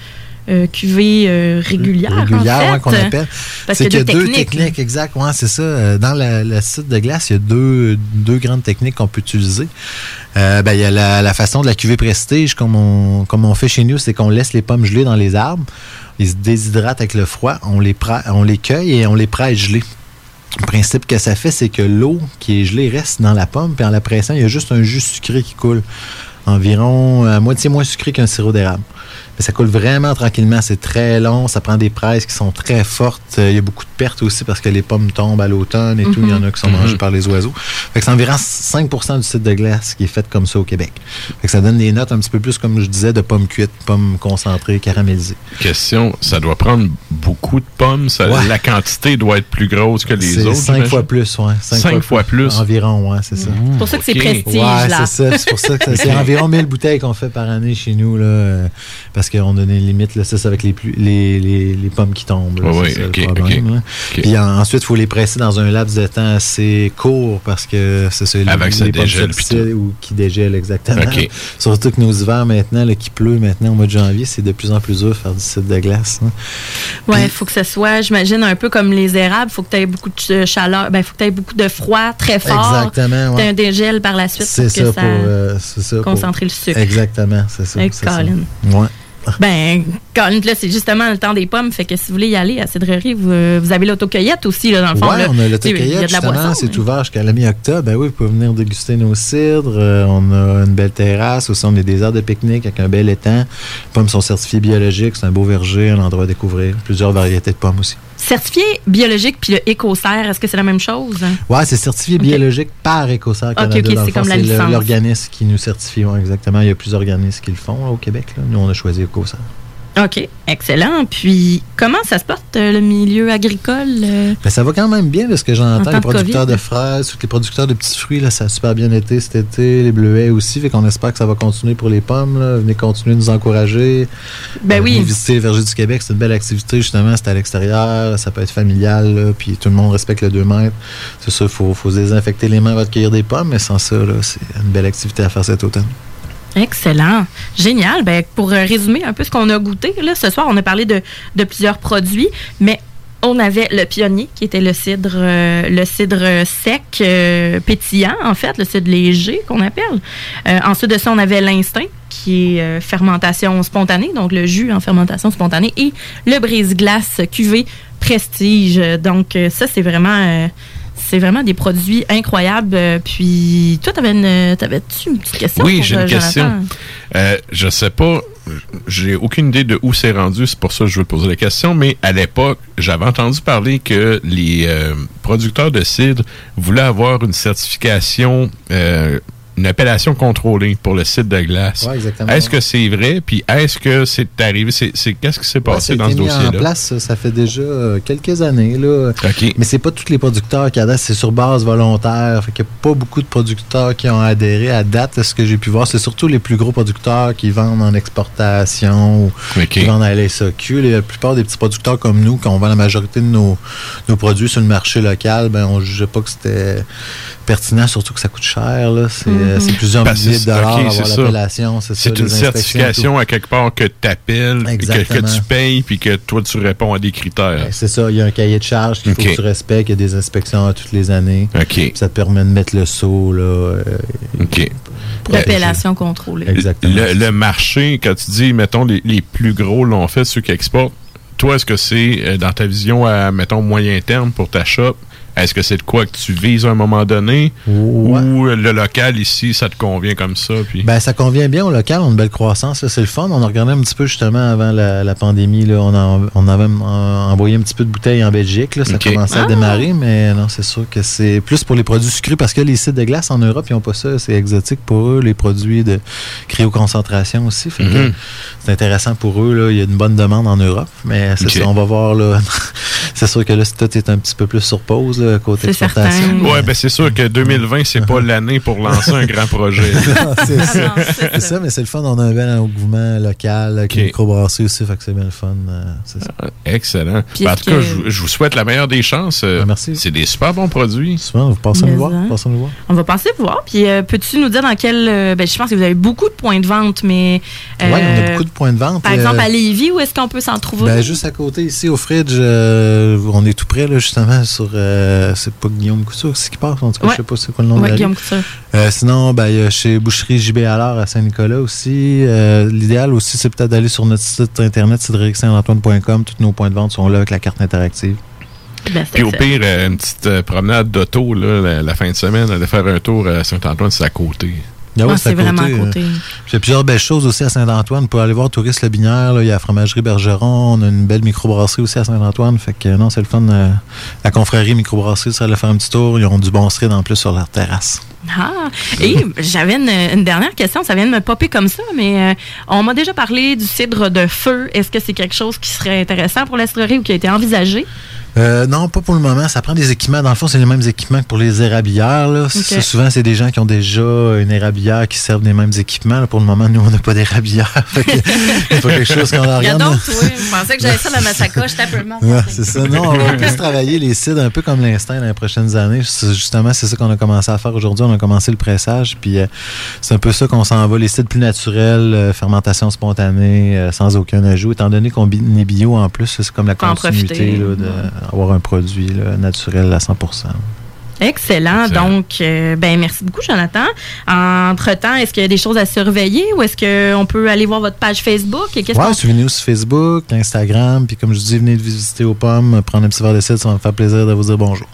euh, cuvée euh, régulière, en régulière, fait. ouais, qu'on appelle. Parce c'est qu'il y a deux techniques. techniques, exact. Ouais, c'est ça. Euh, Dans la- le site de glace, il y a deux, deux grandes techniques qu'on peut utiliser. Euh, ben, il y a la, la façon de la cuvée prestige, comme on, comme on fait chez nous, c'est qu'on laisse les pommes gelées dans les arbres. Ils se déshydratent avec le froid. On les, on les cueille et on les presse gelées. Le principe que ça fait, c'est que l'eau qui est gelée reste dans la pomme, puis en la pressant, il y a juste un jus sucré qui coule. Environ à moitié moins sucré qu'un sirop d'érable. Mais ça coule vraiment tranquillement. C'est très long. Ça prend des presses qui sont très fortes. Euh, Il y a beaucoup de pertes aussi parce que les pommes tombent à l'automne et tout. Il y en a qui sont Mhm. mangées par les oiseaux. Fait que c'est environ 5% du site de glace qui est fait comme ça au Québec. Fait que ça donne des notes un petit peu plus, comme je disais, de pommes cuites, pommes concentrées, caramélisées. Question, ça doit prendre beaucoup de pommes. ça- Ouais. La quantité doit être plus grosse que les C'est autres. 5 j'imagine? fois plus, ouais. Cinq fois plus. Environ, ouais, c'est ça. C'est pour ça que c'est prestige, Ouais, là. c'est ça. C'est pour ça que c'est *laughs* environ 1000 bouteilles qu'on fait par année chez nous, là, parce qu'on a des limites, là, ça, c'est avec les, plus- les, les, les pommes qui tombent. là, Ouais, c'est ouais, ça, ok, le problème. Ok. Puis en- ensuite, il faut les presser dans un laps de temps assez court parce que c'est ça, les- Avant que ça les pommes dégèle, ou qui dégèlent exactement. *laughs* Surtout que nos hivers maintenant, là, qui pleut maintenant au mois de janvier, c'est de plus en plus dur de faire du site de glace. hein. Ouais, il faut que ce soit, j'imagine, un peu comme les érables. Il faut que tu aies beaucoup de chaleur. Ben, il faut que tu aies beaucoup de froid très fort. Exactement, ouais. Tu un dégel par la suite C'est pour ça, pour, euh, pour- concentrer le sucre. Exactement, c'est ça. Avec ça. Ouais. Ben, Colin, là, c'est justement le temps des pommes. Fait que si vous voulez y aller à Cidrerie, vous, vous avez l'autocueillette aussi, là, dans le fond. Là. on a l'autocueillette, justement, c'est ouvert jusqu'à la mi-octobre. Ben oui, vous pouvez venir déguster nos cidres. Euh, on a une belle terrasse. Aussi, on a des aires de pique-nique avec un bel étang. Les pommes sont certifiées biologiques. C'est un beau verger, un endroit à découvrir. Plusieurs variétés de pommes aussi. Certifié biologique puis le écocert, est-ce que c'est la même chose? Ouais, c'est certifié biologique par Écossaire Canada. ok, le c'est comme la licence. l'organisme qui nous certifie. ouais, exactement. Il y a plusieurs organismes qui le font là, au Québec. là. Nous, on a choisi Écossaire. OK, excellent. Puis, comment ça se porte, euh, le milieu agricole? euh? Ben, ça va quand même bien de ce que En j'entends. Les de producteurs COVID. de fraises, les producteurs de petits fruits, là, ça a super bien été cet été. Les bleuets aussi. Fait qu'on espère que ça va continuer pour les pommes. Là. Venez continuer de nous encourager. Ben Euh, oui. visiter les vergers du Québec. C'est une belle activité, justement. C'est à l'extérieur. Ça peut être familial. là, Puis tout le monde respecte le 2 mètres. C'est sûr, il faut, faut se désinfecter les mains avant de cueillir des pommes. Mais sans ça, c'est une belle activité à faire cet automne. Excellent. Génial. Ben, pour euh, résumer un peu ce qu'on a goûté, là, ce soir, on a parlé de, plusieurs produits, mais on avait le pionnier, qui était le cidre, euh, le cidre sec, euh, pétillant, en fait, le cidre léger qu'on appelle. Ensuite de ça, on avait l'instinct, qui est fermentation spontanée, donc le jus en fermentation spontanée, et le brise-glace cuvée prestige. Donc, ça, c'est vraiment. Euh, c'est vraiment des produits incroyables. Euh, Puis, toi, t'avais une, t'avais-tu une petite question? Oui, j'ai euh, une question. Jonathan? Euh, je sais pas, j'ai aucune idée de où c'est rendu, c'est pour ça que je veux te poser la question, mais à l'époque, j'avais entendu parler que les euh, producteurs de cidre voulaient avoir une certification, euh, une appellation contrôlée pour le cidre de glace. Ouais, exactement. Est-ce que c'est vrai? Puis est-ce que c'est arrivé? C'est, qu'est-ce qui s'est Ouais, passé dans ce mis en dossier-là? place, ça, fait déjà euh, quelques années. Là. Mais c'est pas tous les producteurs qui adhèrent, c'est sur base volontaire. Fait qu'il n'y a pas beaucoup de producteurs qui ont adhéré à date. ce que j'ai pu voir, c'est surtout les plus gros producteurs qui vendent en exportation ou qui vendent à la SAQ. La plupart des petits producteurs comme nous, quand on vend la majorité de nos, nos produits sur le marché local, ben on ne jugeait pas que c'était pertinent, surtout que ça coûte cher. là. C'est Mm-hmm. euh, c'est plusieurs milliers de dollars avoir l'appellation. C'est une tout. certification à quelque part que tu appelles, que, tu payes, puis que toi, tu réponds à des critères. Ben, C'est ça, il y a un cahier de charge qu'il faut que tu respectes, il y a des inspections à toutes les années. Ça te permet de mettre le saut. Là, euh, OK. L'appellation contrôlée. Exactement. Le, le marché, quand tu dis, mettons, les, les plus gros l'ont fait, ceux qui exportent, toi, est-ce que c'est euh, dans ta vision à, mettons, moyen terme pour ta shop? Est-ce que c'est de quoi que tu vises à un moment donné? Ou le local ici, ça te convient comme ça? Puis... Ben, ça convient bien au local, on a une belle croissance, c'est le fun. On a regardé un petit peu justement avant la, la pandémie. Là, on, a, on avait envoyé un petit peu de bouteilles en Belgique. Là, ça Ok. commençait à Ah. démarrer, mais non, c'est sûr que c'est plus pour les produits sucrés parce que les sites de glace en Europe, ils n'ont pas ça. C'est exotique pour eux, les produits de cryoconcentration aussi. Mhm. C'est intéressant pour eux. Là. Il y a une bonne demande en Europe, mais c'est ça, on va voir. là. *laughs* c'est sûr que là, c'est- tout est un petit peu plus sur pause là, côté exportation. Ouais, ben c'est sûr que 2020, c'est pas l'année pour lancer un grand projet. *laughs* Non, c'est ça. C'est ça, mais c'est le fun. On a un bel engouement local avec une microbrasserie aussi, fait que c'est bien le fun. euh, c'est ça. Excellent. Puis Ben, en tout cas, que- je, vous- je vous souhaite la meilleure des chances. Euh, merci. C'est des super bons produits. Souvent, vous passez nous voir. hein. Passez nous voir. On va passer voir. Puis, euh, peux-tu nous dire dans quel. euh, ben, je pense que vous avez beaucoup de points de vente, mais. Oui, on a euh, beaucoup de points de vente. Par euh, exemple, à Lévis, où est-ce qu'on peut s'en trouver? Ben, juste à côté, ici, au Fridge, euh, on est tout près, là, justement, sur. Euh, c'est pas Guillaume Couture, c'est qui passe, en tout cas, Ouais. je sais pas c'est quoi le nom Ouais, de la rue. Guillaume Couture. Euh, sinon, ben, il y a chez Boucherie JB Allard à Saint-Nicolas aussi. Euh, L'idéal aussi, c'est peut-être d'aller sur notre site internet, cédricsaintantoine.com. Tous nos points de vente sont là avec la carte interactive. Ben, Puis au pire, une petite promenade d'auto la, la fin de semaine, aller faire un tour à Saint-Antoine, c'est à côté. Ah ouais, c'est vraiment à euh, côté. Il y a plusieurs belles choses aussi à Saint-Antoine. Pour aller voir Touriste Le Binière, là, il y a la fromagerie Bergeron. On a une belle microbrasserie aussi à Saint-Antoine. Fait que non, c'est le fun. euh, la confrérie microbrasserie, ça aller faire un petit tour. Ils ont du bon street en plus sur leur terrasse. Ah, et j'avais une, une dernière question, ça vient de me popper comme ça, mais euh, on m'a déjà parlé du cidre de feu. Est-ce que c'est quelque chose qui serait intéressant pour la cidrerie ou qui a été envisagé? Euh, non, pas pour le moment. Ça prend des équipements. Dans le fond, c'est les mêmes équipements que pour les érablières. Là. Ça, souvent, c'est des gens qui ont déjà une érablière qui servent des mêmes équipements. là. Pour le moment, nous, on n'a pas d'érablière. *laughs* C'est pas quelque chose qu'on en Il y a regarde. d'autres, oui. Je pensais que j'avais ça dans ma sacoche, t'as peu mal. Ouais, c'est ça. Non, on va plus travailler les cidres un peu comme l'instinct dans les prochaines années. C'est- Justement, c'est ça qu'on a commencé à faire aujourd'hui. On a commencé le pressage, puis euh, c'est un peu ça qu'on s'en va. Les cidres plus naturels, euh, fermentation spontanée, euh, sans aucun ajout. Étant donné qu'on est bio en plus, c'est comme la Faut en continuité profiter. là, d'avoir un produit là, naturel à 100% Excellent. Donc, euh, ben merci beaucoup, Jonathan. Entre-temps, est-ce qu'il y a des choses à surveiller ou est-ce qu'on peut aller voir votre page Facebook? Et qu'est-ce Ouais, suivez-nous sur Facebook, Instagram, puis comme je dis, venez de visiter aux pommes, prendre un petit verre de cidre, ça va me faire plaisir de vous dire bonjour.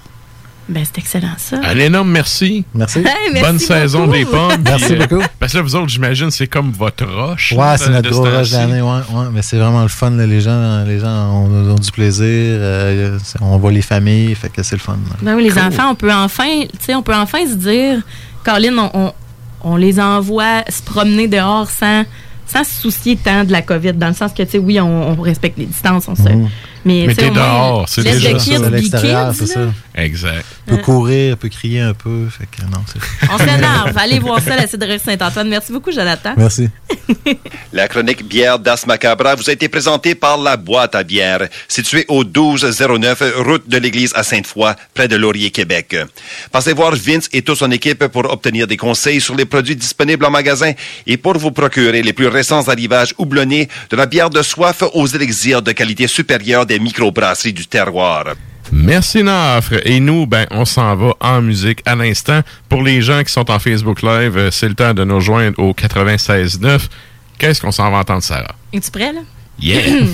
Ben, c'est excellent, ça. Un énorme merci. Merci. Hey, merci Bonne saison beaucoup. des pommes. Merci Puis, euh, beaucoup. Parce que là, vous autres, j'imagine, c'est comme votre roche. Ouais, c'est notre de gros temps-ci. d'année, ouais, ouais, mais c'est vraiment le fun. là. Les gens, les gens ont, ont du plaisir. euh, on voit les familles, fait que c'est le fun. là. Ben oui, les Cool. enfants, on peut enfin, tu sais, on peut enfin se dire, Caroline, on, on, on les envoie se promener dehors sans sans se soucier tant de la COVID, dans le sens que, tu sais, oui, on, on respecte les distances, on se... Mhm. Mais, Mais t'es dehors, c'est déjà le ça. kids à be l'extérieur, kids, c'est ça. Exact. peut courir, peut crier un peu. Fait que non, c'est. *laughs* On s'énerve. Allez voir ça, la cidrerie Saint-Antoine. Merci beaucoup, Jonathan. Merci. *laughs* La chronique bière d'As Macabra vous a été présentée par la boîte à bière, située au 1209 route de l'église à Sainte-Foy, près de Laurier, Québec. Passez voir Vince et toute son équipe pour obtenir des conseils sur les produits disponibles en magasin et pour vous procurer les plus récents arrivages houblonnés de la bière de soif aux élixirs de qualité supérieure des microbrasseries du terroir. Merci Nafre. Et nous, ben, on s'en va en musique à l'instant. Pour les gens qui sont en Facebook Live, euh, c'est le temps de nous rejoindre au 96.9. Qu'est-ce qu'on s'en va entendre, Sarah? Es-tu prêt, là? Yeah!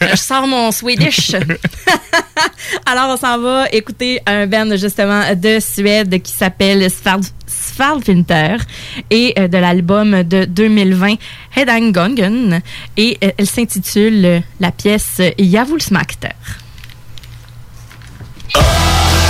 *coughs* Je sors mon Swedish. *laughs* Alors, on s'en va écouter un band, justement, de Suède qui s'appelle Svalfinter et euh, de l'album de 2020, Hedangongen. Et euh, elle s'intitule la pièce Javulsmakter. Thank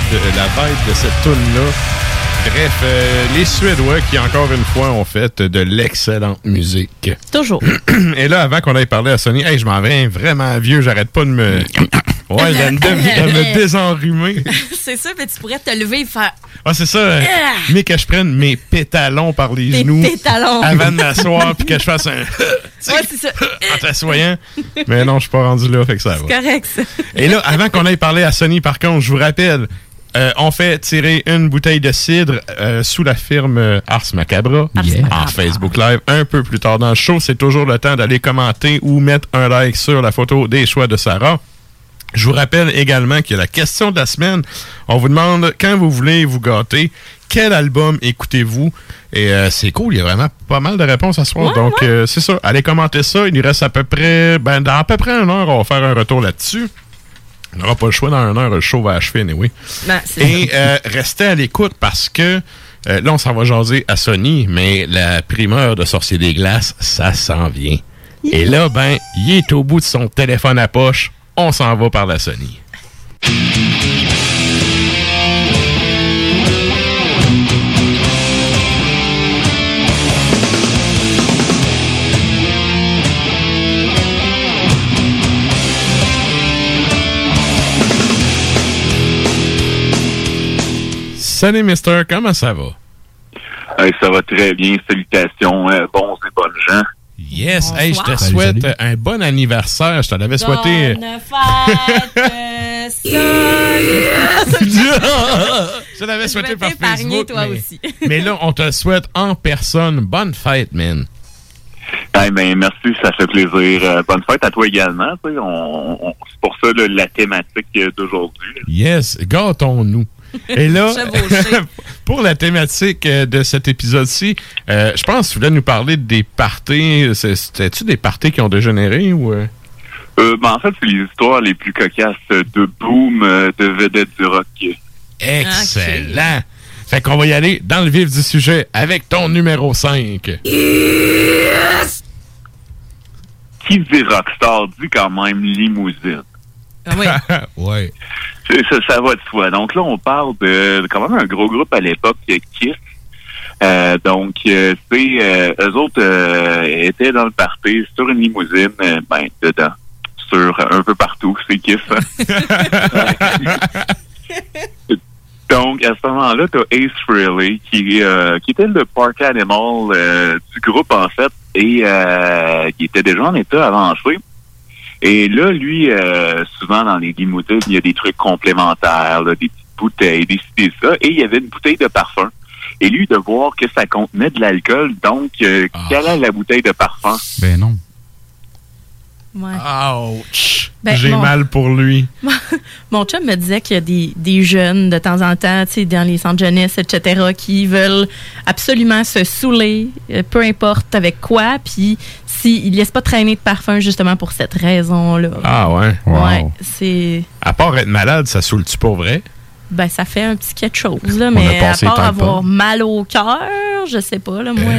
vibe, la vibe de cette tune-là. Bref, euh, les Suédois qui, encore une fois, ont fait de l'excellente musique. Toujours. *clears throat* Et là, avant qu'on aille parler à Sony, hey, je m'en viens vraiment vieux, j'arrête pas de me... *laughs* Ouais, de, me désenrhumer. *laughs* c'est ça, mais tu pourrais te lever et faire. Ah, c'est ça. euh, Ah! mais que je prenne mes pétalons par les genoux pétalons. avant de m'asseoir puis que je fasse un *laughs* Ouais, c'est ça. en t'assoyant. *laughs* Mais non, je suis pas rendu là, fait que ça va. C'est correct, ça. Et là, avant qu'on aille parler à Sony, par contre, je vous rappelle, euh, on fait tirer une bouteille de cidre euh, sous la firme euh, Ars Macabra en Facebook Live un peu plus tard dans le show. C'est toujours le temps d'aller commenter ou mettre un like sur la photo des choix de Sarah. Je vous rappelle également qu'il y a la question de la semaine. On vous demande quand vous voulez vous gâter, quel album écoutez-vous? Et euh, c'est cool, il y a vraiment pas mal de réponses à ce soir. Donc, euh, c'est ça. Allez commenter ça. Il nous reste à peu près, ben, dans à peu près une heure, on va faire un retour là-dessus. On n'aura pas le choix dans une heure, le show va achever, oui. Ben, Et euh, restez à l'écoute parce que là, on s'en va jaser à Sony, mais la primeur de Sorcier des Glaces, ça s'en vient. Et là, ben, il est au bout de son téléphone à poche. On s'en va par la Sony. Salut, Mister, comment ça va? Hey, ça va très bien. Salutations, euh, bons et bonnes gens. Yes, hey, je te Salut, souhaite salut. un bon anniversaire. Je te l'avais souhaité. Bonne fête, *laughs* Je te l'avais souhaité par Facebook. toi mais, aussi. *laughs* mais là, on te souhaite en personne. Bonne fête, man. Hey, ben, merci, ça fait plaisir. Euh, bonne fête à toi également. On, on- c'est pour ça là, la thématique euh, d'aujourd'hui. Yes, gâtons-nous. Et là, *laughs* *laughs* pour la thématique euh, de cet épisode-ci, euh, je pense que tu voulais nous parler des parties. C'était-tu des parties qui ont dégénéré ou... euh? Ben, en fait, c'est les histoires les plus cocasses de boom de vedettes du rock. Excellent. Fait qu'on va y aller dans le vif du sujet avec ton numéro 5. Qui dit rockstar dit quand même limousine. oui. *laughs* ouais. Ça, ça va de soi. Donc là, on parle de, quand même un gros groupe à l'époque, euh, Kiss. Euh, donc, euh, c'est euh, eux autres euh, étaient dans le party sur une limousine, euh, ben dedans, sur un peu partout, c'est Kiss. *laughs* Donc, à ce moment-là, tu Ace Frehley, qui, euh, qui était le park animal euh, du groupe, en fait, et euh, qui était déjà en état avancé. Et là, lui, euh, souvent dans les limousines, il y a des trucs complémentaires, là, des petites bouteilles, des ci, des ça, et il y avait une bouteille de parfum. Et lui, de voir que ça contenait de l'alcool, donc, euh, quelle est la bouteille de parfum? Ben non. Ouais. Ouch! Ben, J'ai mon- mal pour lui. *laughs* Mon chum me disait qu'il y a des, des jeunes de temps en temps, tu sais, dans les centres jeunesse, etc., qui veulent absolument se saouler, euh, peu importe avec quoi, puis s'ils laissent pas traîner de parfum justement pour cette raison-là. Ah ouais? Ouais, c'est. À part être malade, ça saoule-tu pour vrai? Ben, ça fait un petit quelque chose, là, mais à part avoir mal au cœur, je sais pas, là, moi.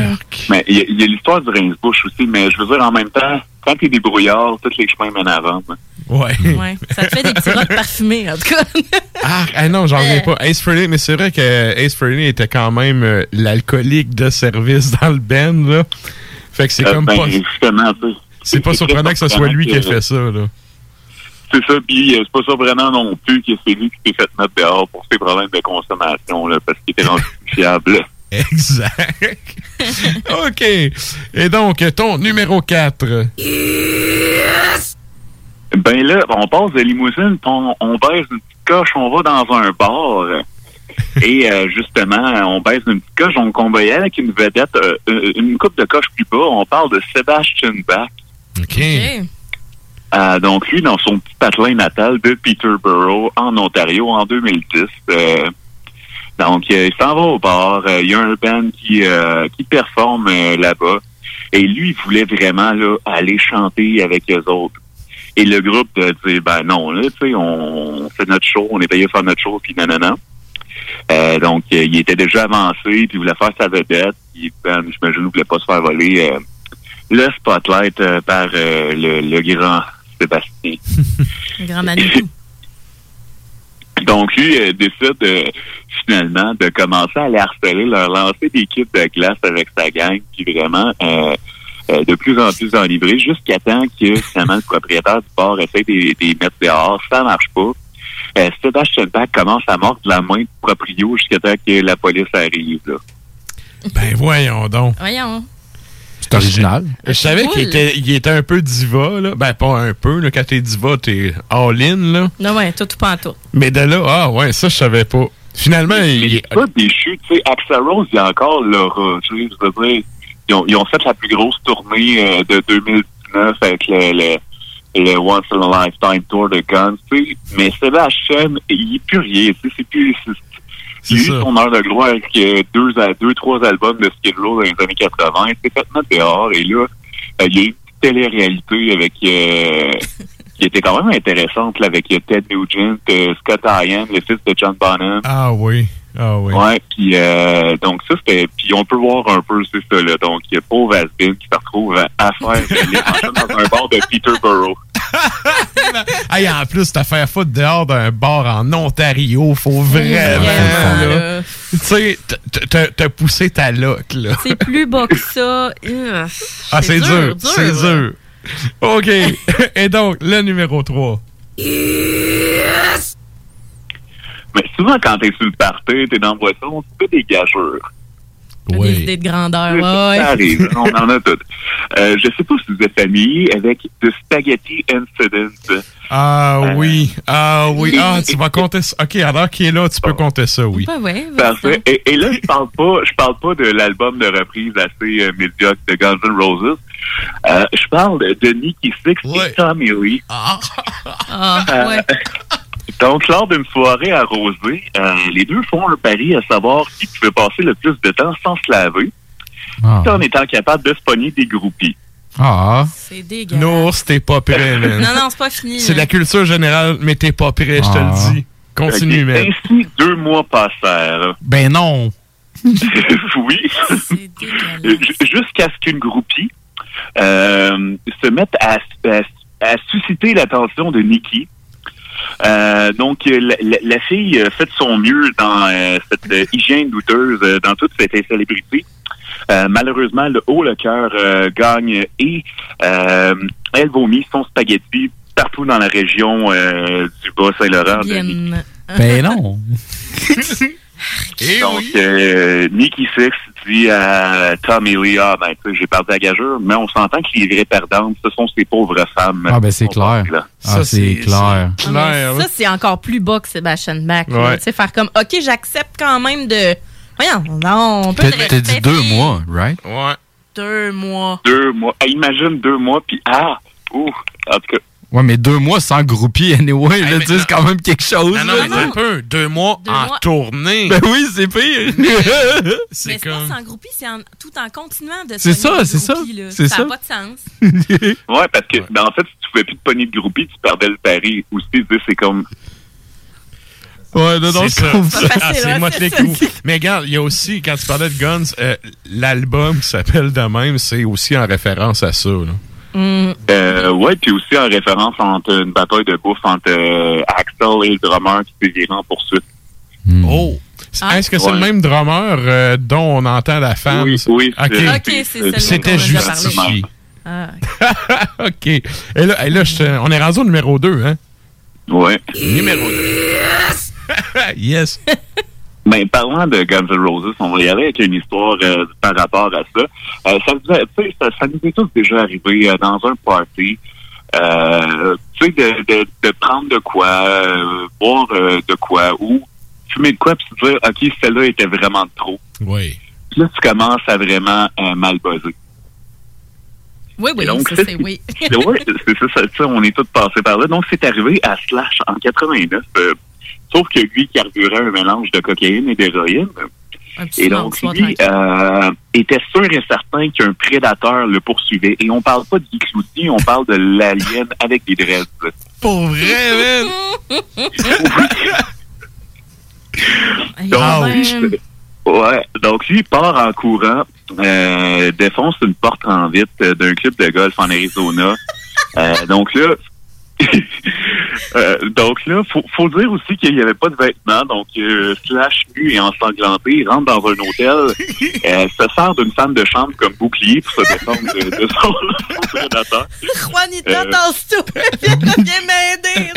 Mais il y a, l'histoire du rince-bouche aussi, mais je veux dire, en même temps, quand t'es débrouillard, tous les chemins mènent avant. hein. Ouais. Ouais, ça te fait des petits rocs parfumés, en tout cas. *laughs* Ah, ah non, j'en reviens pas. Ace Frehley, mais c'est vrai que Ace Frehley était quand même euh, l'alcoolique de service dans le band, là. Fait que c'est Euh, comme ben, pas... C'est pas surprenant que ce soit lui qui ait fait ça, là. C'est ça, puis euh, c'est pas surprenant non plus que c'est lui qui s'est fait mettre dehors pour ses problèmes de consommation, là, parce qu'il était rendu plus fiable. *laughs* Exact. *laughs* OK. Et donc, ton numéro 4. Ben là, on passe de limousine, on, on baisse une petite coche, on va dans un bar. Et euh, justement, on baisse une petite coche, donc on va y aller avec une vedette, euh, une coupe de coche plus bas. On parle de Sebastian Bach. OK. Euh, donc lui, dans son petit patelin natal de Peterborough, en Ontario, en 2010. euh, donc, euh, il s'en va au bar. euh, Il y a un band qui, qui performe là-bas. Et lui, il voulait vraiment là, aller chanter avec eux autres. Et le groupe dire, ben non, là, tu sais, on, fait notre show, on est payé à faire notre show, puis nanana. Euh, donc, il était déjà avancé, puis il voulait faire sa vedette. Puis, ben, j'imagine, il voulait pas se faire voler le spotlight euh, par euh, le, le grand Sébastien. *laughs* Grand Manitou. *laughs* Donc, lui euh, décide euh, finalement de commencer à aller harceler leur lancer d'équipe de glace avec sa gang, puis vraiment euh, euh, de plus en plus enivré, jusqu'à temps que finalement le propriétaire du bar essaie de les de les mettre dehors. Ça marche pas. Euh, Sébastien Bach commence à mordre la main du proprio jusqu'à temps que la police arrive. Là. Ben voyons donc. Voyons. C'est original. Je savais qu'il était, il était un peu diva, là. Ben, pas un peu, là. Quand t'es diva, t'es all-in, là. Non, ouais, tout ou pas en tout. Mais de là, ah ouais, ça, je savais pas. Finalement, il est. pas déchu. Tu sais, Axel Rose, il y a encore l'aura. Tu sais, je veux dire, ils ont, ils ont fait la plus grosse tournée euh, de 2019 avec le, le, le Once in a Lifetime Tour de Guns, tu sais. Mais Sébastien, il est plus rien. Tu sais, c'est plus... Il a eu son heure de gloire avec euh, deux, à deux, trois albums de Skid Row dans les années 80. Il s'est fait dehors. Et là, euh, il y a eu une télé-réalité avec... euh, *laughs* qui était quand même intéressante, là, avec euh, Ted Nugent, Scott Ian, le fils de John Bonham. Ah oui. Ah oui. Ouais, puis euh, donc ça c'était puis on peut voir un peu c'est ça là. Donc il y a pauvre Asbin qui se retrouve à, à faire dans un bar de Peterborough. *laughs* Hey, en plus, t'as fait foutre dehors d'un bar en Ontario, faut vraiment, là. Tu sais, t'as poussé ta loque, là. C'est plus bas que ça. Euh, Ah, c'est dur, c'est là. dur. OK. *laughs* Et donc, le numéro 3. Mais souvent quand t'es sur le party, t'es dans le boisson, tu fais des gageurs. Des idées de grandeur. Ouais, Ça arrive, on en a toutes. Euh, je sais pas si vous êtes familier avec The Spaghetti Incident. Ah Euh, oui, ah oui. Ah, tu vas compter ça. OK, alors qu'il est là, tu peux compter ça, oui. Ouais, ouais. Parfait. Et, et là, je parle pas, je parle pas de l'album de reprise assez euh, médiocre de Guns N' Roses. Euh, je parle de, Nicky Six et Tommy Lee. Ah, Euh, ouais. Donc, lors d'une soirée arrosée, euh, les deux font un pari à savoir qui pouvait passer le plus de temps sans se laver, tout en étant capable de se pogner des groupies. Ah. C'est dégueulasse. Nours, t'es pas prêt, *laughs* man. Non, non, c'est pas fini. C'est la culture générale, mais t'es pas prêt, je te Ah. le dis. Continue, Ok. man. Ainsi, deux mois passèrent. Ben non. *laughs* oui. Jusqu'à ce qu'une groupie euh, se mette à, à- à susciter l'attention de Nikki. Euh, donc, euh, la, la- la fille euh, fait de son mieux dans euh, cette euh, hygiène douteuse, euh, dans toute cette célébrité. Euh, malheureusement, le haut le cœur euh, gagne et euh, elle vomit son spaghetti partout dans la région euh, du Bas-Saint-Laurent. Ben non. *laughs* Donc, euh, Nicky Six dit à Tommy Lee, ah, ben, j'ai perdu la gageure, mais on s'entend que les vraies perdantes, ce sont ces pauvres femmes. Ah ben c'est clair. là. Ah, c'est clair. Ah, ça, c'est encore plus bas que Sébastien Bach. Ouais. Tu sais, faire comme, OK, j'accepte quand même de. Voyons, non, on peut T'as dit deux mois, right? Ouais. Deux mois. Deux mois. Ah, imagine deux mois, puis ah, ouh, en tout cas. Ouais, mais deux mois sans groupie, anyway, là, tu sais, c'est quand même quelque chose. Non, non, là. mais un peu. Deux mois en mois. tournée. Ben oui, c'est pire. *laughs* Mais c'est c'est comme... pas sans groupie, c'est en- tout en continuant de C'est ça, les c'est ça, c'est Ça ça. n'a pas de sens. *laughs* Ouais, parce que, ben, en fait, si tu pouvais plus te pogner de groupie, tu perdais le pari. Aussi, tu sais, c'est comme. Ouais, non, non, C'est. Ah, c'est Motley Crue. Mais regarde, il y a aussi, quand tu parlais de Guns, euh, l'album qui s'appelle de même, c'est aussi en référence à ça. Là. Euh, ouais, puis aussi en référence entre une bataille de bouffe entre euh, Axel et le drummer qui s'est viré en poursuite. Oh! Est-ce que c'est Ouais. le même drummer euh, dont on entend la femme? Oui, oui, OK. c'est- Ok, c'est celle-là C'était justifié. Ah. *laughs* OK. Et là, et là je on est rendu au numéro 2, hein? Ouais. Numéro 2. yes. *laughs* *laughs* Ben, parlant de Guns N' Roses, on va y aller avec une histoire euh, par rapport à ça. Euh, ça, ça, ça nous est tous déjà arrivé euh, dans un party. Euh, tu sais, de, de, de prendre de quoi, euh, boire euh, de quoi, ou fumer de quoi, puis se dire, OK, celle-là était vraiment trop. Oui. Puis là, tu commences à vraiment euh, mal buzzer. Oui, oui, Donc, ça, c'est- c'est *laughs* oui. C'est ça, on est tous passés par là. Donc, c'est arrivé à Slash en 89. Sauf que lui carburait un mélange de cocaïne et d'héroïne. Et donc, lui euh, était sûr et certain qu'un prédateur le poursuivait. Et on parle pas du cloutier, on parle de l'alien *laughs* avec des dreads. Pour vrai, man? *laughs* Donc, Ah lui, ouais, donc lui part en courant, euh, défonce une porte en vitre euh, d'un club de golf en Arizona. Euh, donc là, *laughs* Euh, donc là, faut, faut dire aussi qu'il n'y avait pas de vêtements. Donc, euh, Slash nu et ensanglanté, il rentre dans un hôtel, *laughs* euh, se sert d'une femme de chambre comme bouclier pour se défendre de, de son, *laughs* son prédateur. Juanita, Euh. Viens, viens m'aider!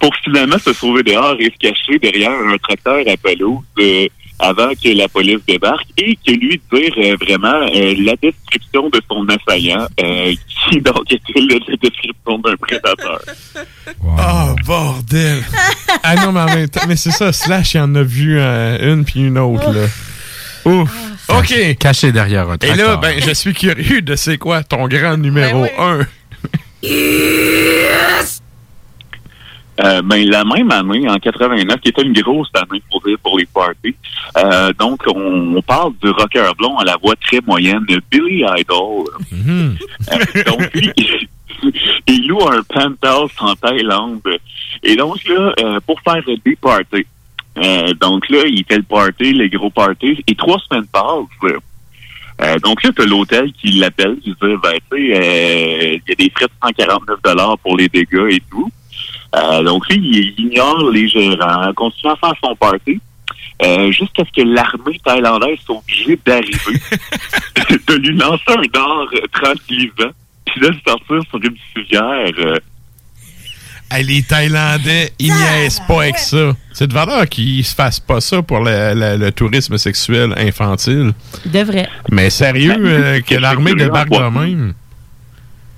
Pour finalement se sauver dehors et se cacher derrière un tracteur à pelouse euh, avant que la police débarque et que lui dire euh, vraiment euh, la description de son assaillant, euh, qui donc était la description d'un prédateur. Oh, bordel! ah non, mais en même temps, mais c'est ça, Slash, il en a vu euh, une puis une autre, là. Ouf! OK! Caché derrière un Et là, tracteur. ben, je suis curieux de c'est quoi ton grand numéro 1. Euh, ben, la même année, en 89, qui était une grosse année pour dire pour les parties. Euh, donc, on, on parle du rocker blond à la voix très moyenne, Billy Idol. Euh, donc, *laughs* lui, *laughs* il loue un penthouse en Thaïlande. Et donc, là, euh, pour faire des parties. Euh, donc là, il fait le party, les gros parties, et trois semaines passent. Euh, donc là, t'as l'hôtel qui l'appelle, qui dit, ben, tu sais, euh, il y a des frais de 149 pour les dégâts et tout. Euh, donc lui, il ignore les gérants, continue à faire son party. Euh, jusqu'à ce que l'armée thaïlandaise soit obligée d'arriver, *laughs* de lui lancer un or tranquillisant, puis de le sortir sur une civière. euh, Hey, les Thaïlandais, ils niaisent pas avec ça. C'est de valeur qu'ils se fassent pas ça pour le, le- le tourisme sexuel infantile. Il devrait. Mais sérieux, euh, que l'armée débarque de même?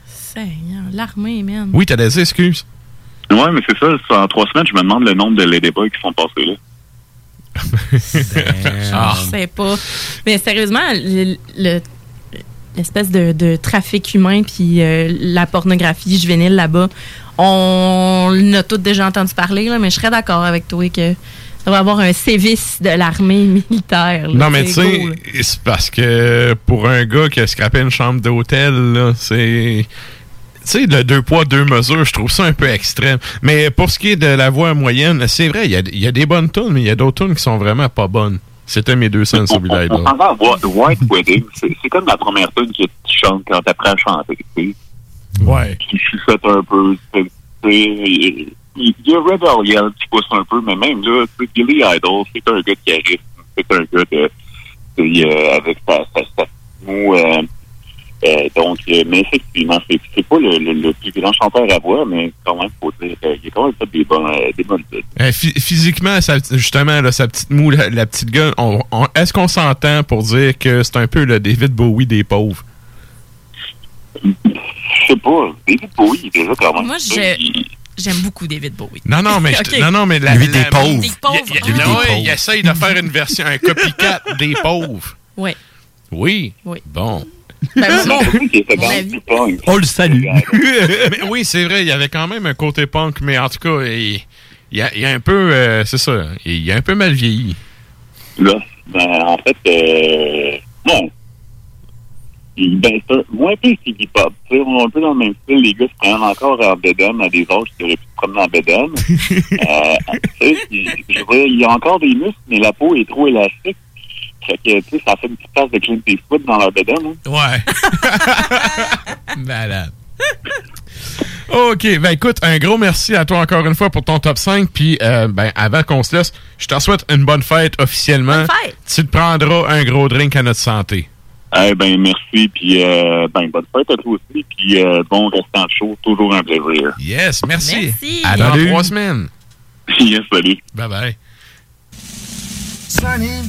Seigneur, l'armée, man. Oui, t'as des excuses. Ouais, mais c'est ça, c'est en trois semaines, je me demande le nombre de ladyboys qui sont passés là. Ah. Je sais pas. Mais sérieusement, le- le- l'espèce de, de trafic humain puis euh, la pornographie juvénile là-bas, on en a tous déjà entendu parler, là, mais je serais d'accord avec toi que ça va avoir un sévice de l'armée militaire. là, Non, mais tu c'est sais, c'est parce que pour un gars qui a scrapé une chambre d'hôtel, là, c'est. Tu sais, le deux poids, deux mesures, je trouve ça un peu extrême. Mais pour ce qui est de la voix moyenne, c'est vrai, il y a, il y a des bonnes tunes, mais il y a d'autres tunes qui sont vraiment pas bonnes. C'était mes deux cents sur Billy On s'en va White Wedding, c'est comme la première tune que tu chantes quand t'apprends à chanter, tu sais. Ouais. Qui chuchote un peu, il y a Rebellion qui pousse un peu, mais même là, Billy Idol, c'est un gars de charisme, c'est un gars de, euh, avec sa, sa, sa mou, euh, euh, donc, euh, mais effectivement, c'est c'est pas le, le, le plus grand chanteur à voix, mais quand même, faut dire, euh, il a quand même fait des, bons, euh, des bonnes. Euh, phy- physiquement, justement, là, sa petite moue, la, la petite gueule, on- on- est-ce qu'on s'entend pour dire que c'est un peu le David Bowie des pauvres? Je sais pas, David Bowie, déjà quand même. Moi, je- j'aime beaucoup David Bowie. Non, non, mais, *laughs* je te- Ok. non, non, mais la, Lui des la- pauvres. Des pauvres. Il, des pauvres. il essaye de faire une version, un copycat des pauvres. Ouais. Oui. Oui. Bon. Mon avis. On le salue. *laughs* Mais oui, c'est vrai, il y avait quand même un côté punk, mais en tout cas, il, il y, a, il y a un peu, euh, c'est ça, il y a un peu mal vieilli. Là, ben, en fait, euh, non. Il- Ben, c'est un- moins pire que Iggy Pop. Tu sais, on est un peu dans le même style. Les gars se prennent encore en bédaine à des âges qui auraient pu se promener en bédaine. *laughs* euh, je veux dire, il y a encore des muscles, mais la peau est trop élastique. Fait que, tu sais, ça fait une petite place de Clint Eastwood dans leur bédaine. Hein. Ouais. *laughs* Malade. OK, ben écoute, un gros merci à toi encore une fois pour ton top 5. Puis, euh, ben, avant qu'on se laisse, je te souhaite une bonne fête officiellement. Bonne fête. Tu te prendras un gros drink à notre santé. Eh ben, merci. Puis, euh, ben, bonne fête à toi aussi. Puis, euh, bon restant de show. Toujours un plaisir. Yes, merci. Merci. À dans Salut. trois semaines. *laughs* yes, salut. Bye bye. Sunny.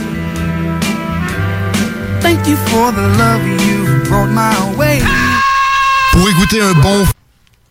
Pour écouter un bon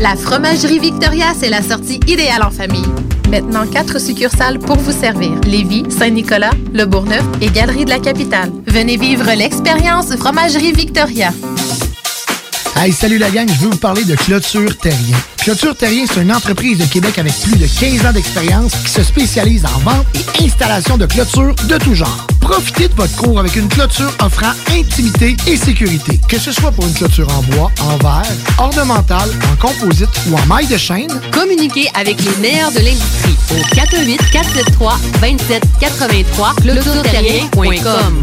La Fromagerie Victoria, c'est la sortie idéale en famille. Maintenant, quatre succursales pour vous servir. Lévis, Saint-Nicolas, Le Bourgneuf et Galerie de la Capitale. Venez vivre l'expérience Fromagerie Victoria. Hey, salut la gang, je veux vous parler de Clôture Terrien. Clôture Terrien, c'est une entreprise de Québec avec plus de 15 ans d'expérience qui se spécialise en vente et installation de clôtures de tout genre. Profitez de votre cours avec une clôture offrant intimité et sécurité. Que ce soit pour une clôture en bois, en verre, ornementale, en composite ou en maille de chaîne, Communiquez avec les meilleurs de l'industrie au 418 473 2783 clôtureterrien.com.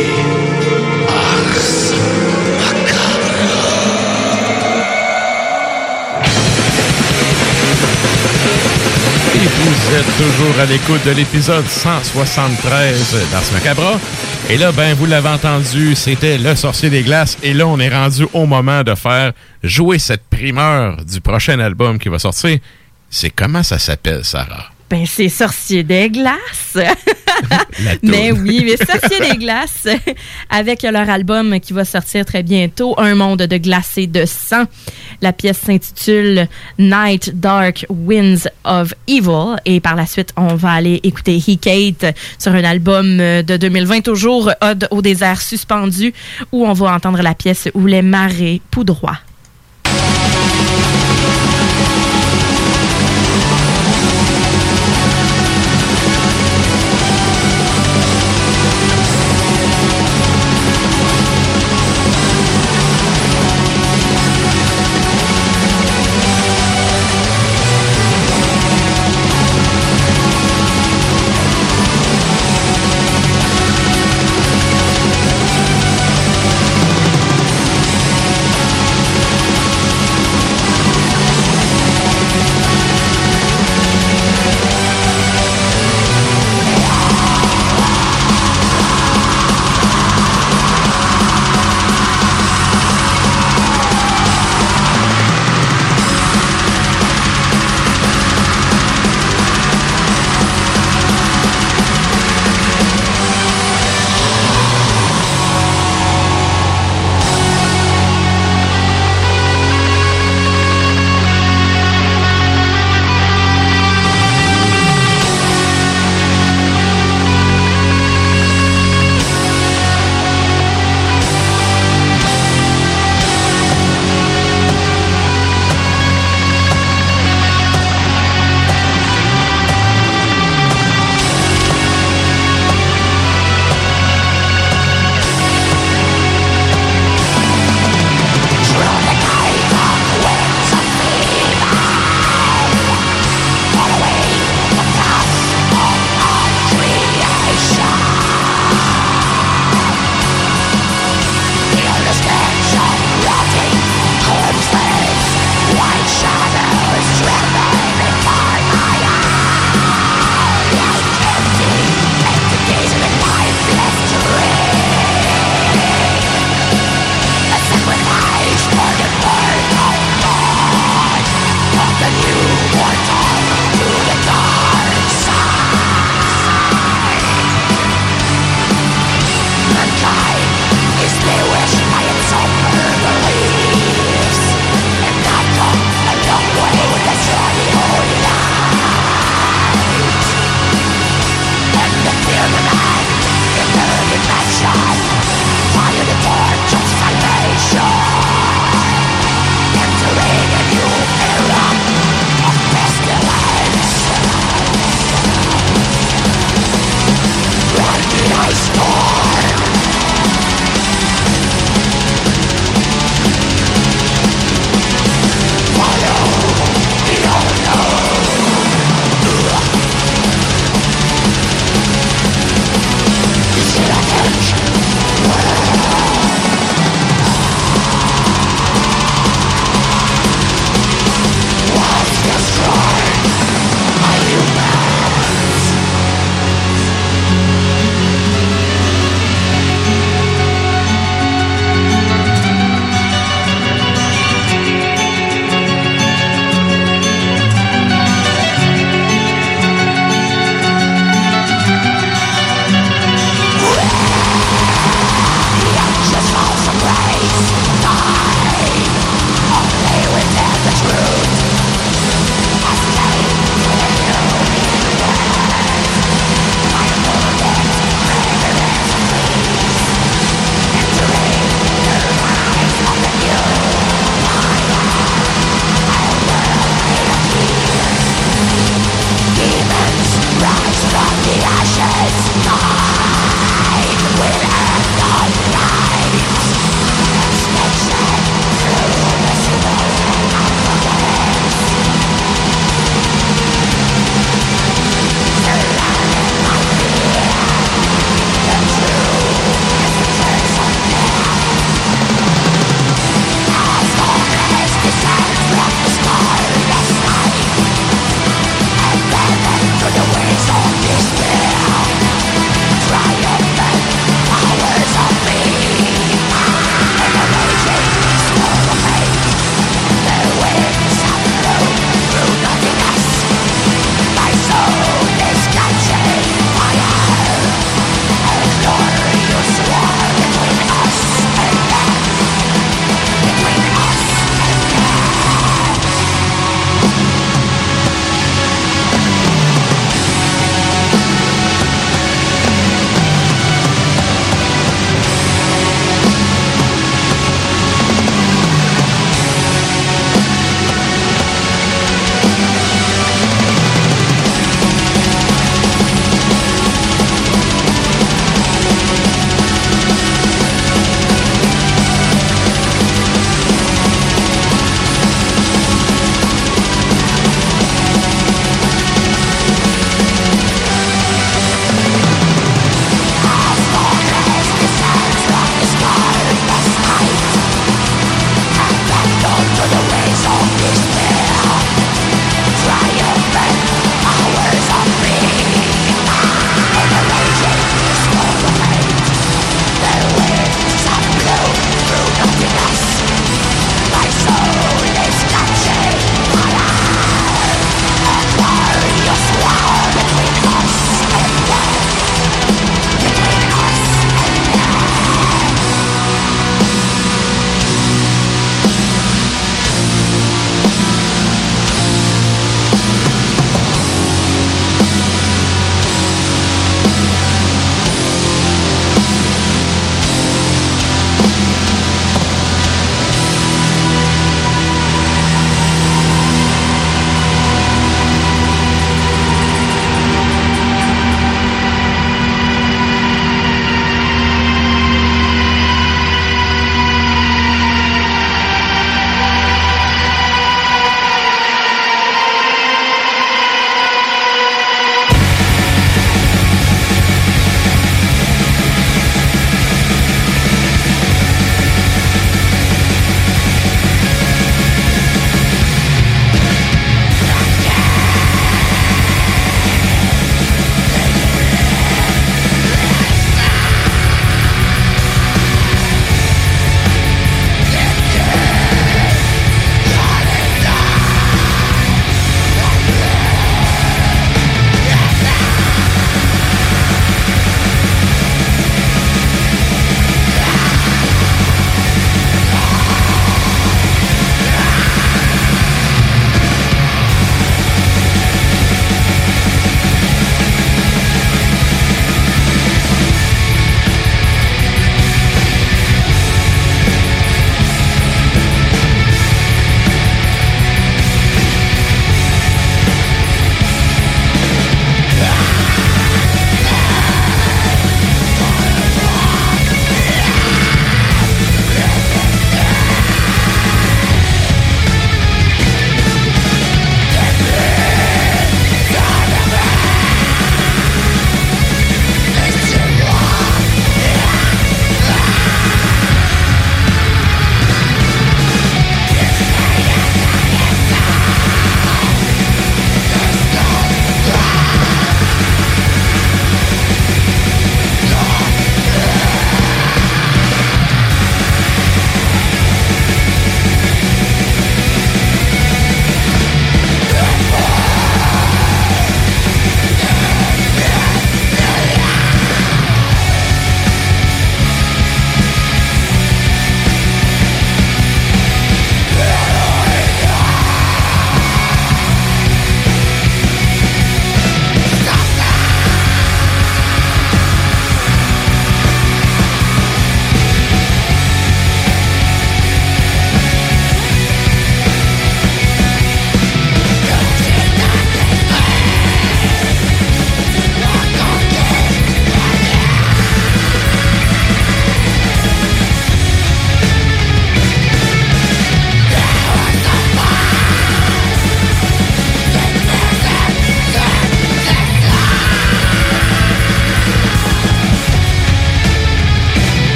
vous êtes toujours à l'écoute de l'épisode 173 d'Ars Macabra. Et là, ben, vous l'avez entendu, c'était Le Sorcier des Glaces. Et là, on est rendu au moment de faire jouer cette primeur du prochain album qui va sortir. C'est comment ça s'appelle, Sarah? Ben, c'est Sorcier des glaces. *laughs* *laughs* mais oui, mais Sorcier des glaces, *laughs* avec leur album qui va sortir très bientôt, Un monde de glace et de sang. La pièce s'intitule Night Dark Winds of Evil. Et par la suite, on va aller écouter He Kate sur un album de 2020, toujours Ode au désert suspendu, où on va entendre la pièce Où les marées poudroient.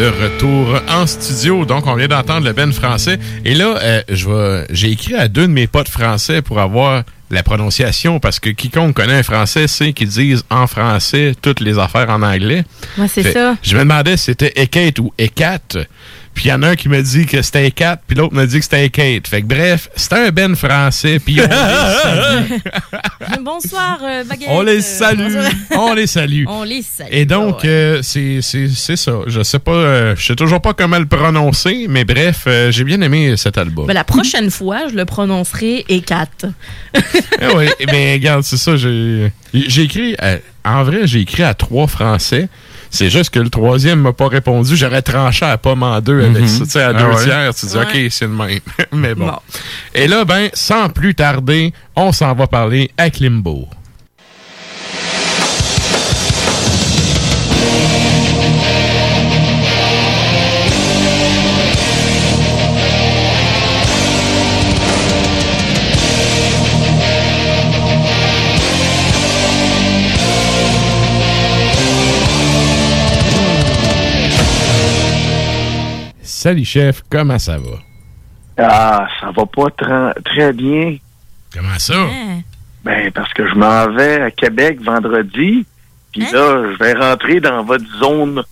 De retour en studio. Donc, on vient d'entendre le Ben français. Et là, euh, je vais, j'ai écrit à deux de mes potes français pour avoir la prononciation parce que quiconque connaît un français sait qu'ils disent en français toutes les affaires en anglais. Ouais, c'est ça. Je me demandais si c'était Ekate ou Ekat. Puis il y en a un qui me dit que c'était Ekat, puis l'autre me dit que c'était Ekate. Fait que bref, c'était un Ben français, puis on. *laughs* Bonsoir, euh, baguette. On les salue. On les salue. *laughs* On les salue. Et donc, euh, c'est ça. Je sais pas, euh, je sais toujours pas comment le prononcer, mais bref, euh, j'ai bien aimé cet album. Ben, la prochaine fois, je le prononcerai E4. Ah *laughs* oui, mais regarde, c'est ça. J'ai j'ai écrit, à- en vrai, j'ai écrit à trois Français. C'est juste que le troisième m'a pas répondu. J'aurais tranché à pomme en deux avec Mhm. ça. Tu sais, à Ah deux ouais. tiers, tu dis, Ouais. OK, c'est le même. *laughs* mais bon. Bon. Et là, ben, sans plus tarder, on s'en va parler à Klimbo. Salut, chef. Comment ça va? Ah, ça va pas tra- très bien. Comment ça? Ben, parce que je m'en vais à Québec vendredi, puis là, je vais rentrer dans votre zone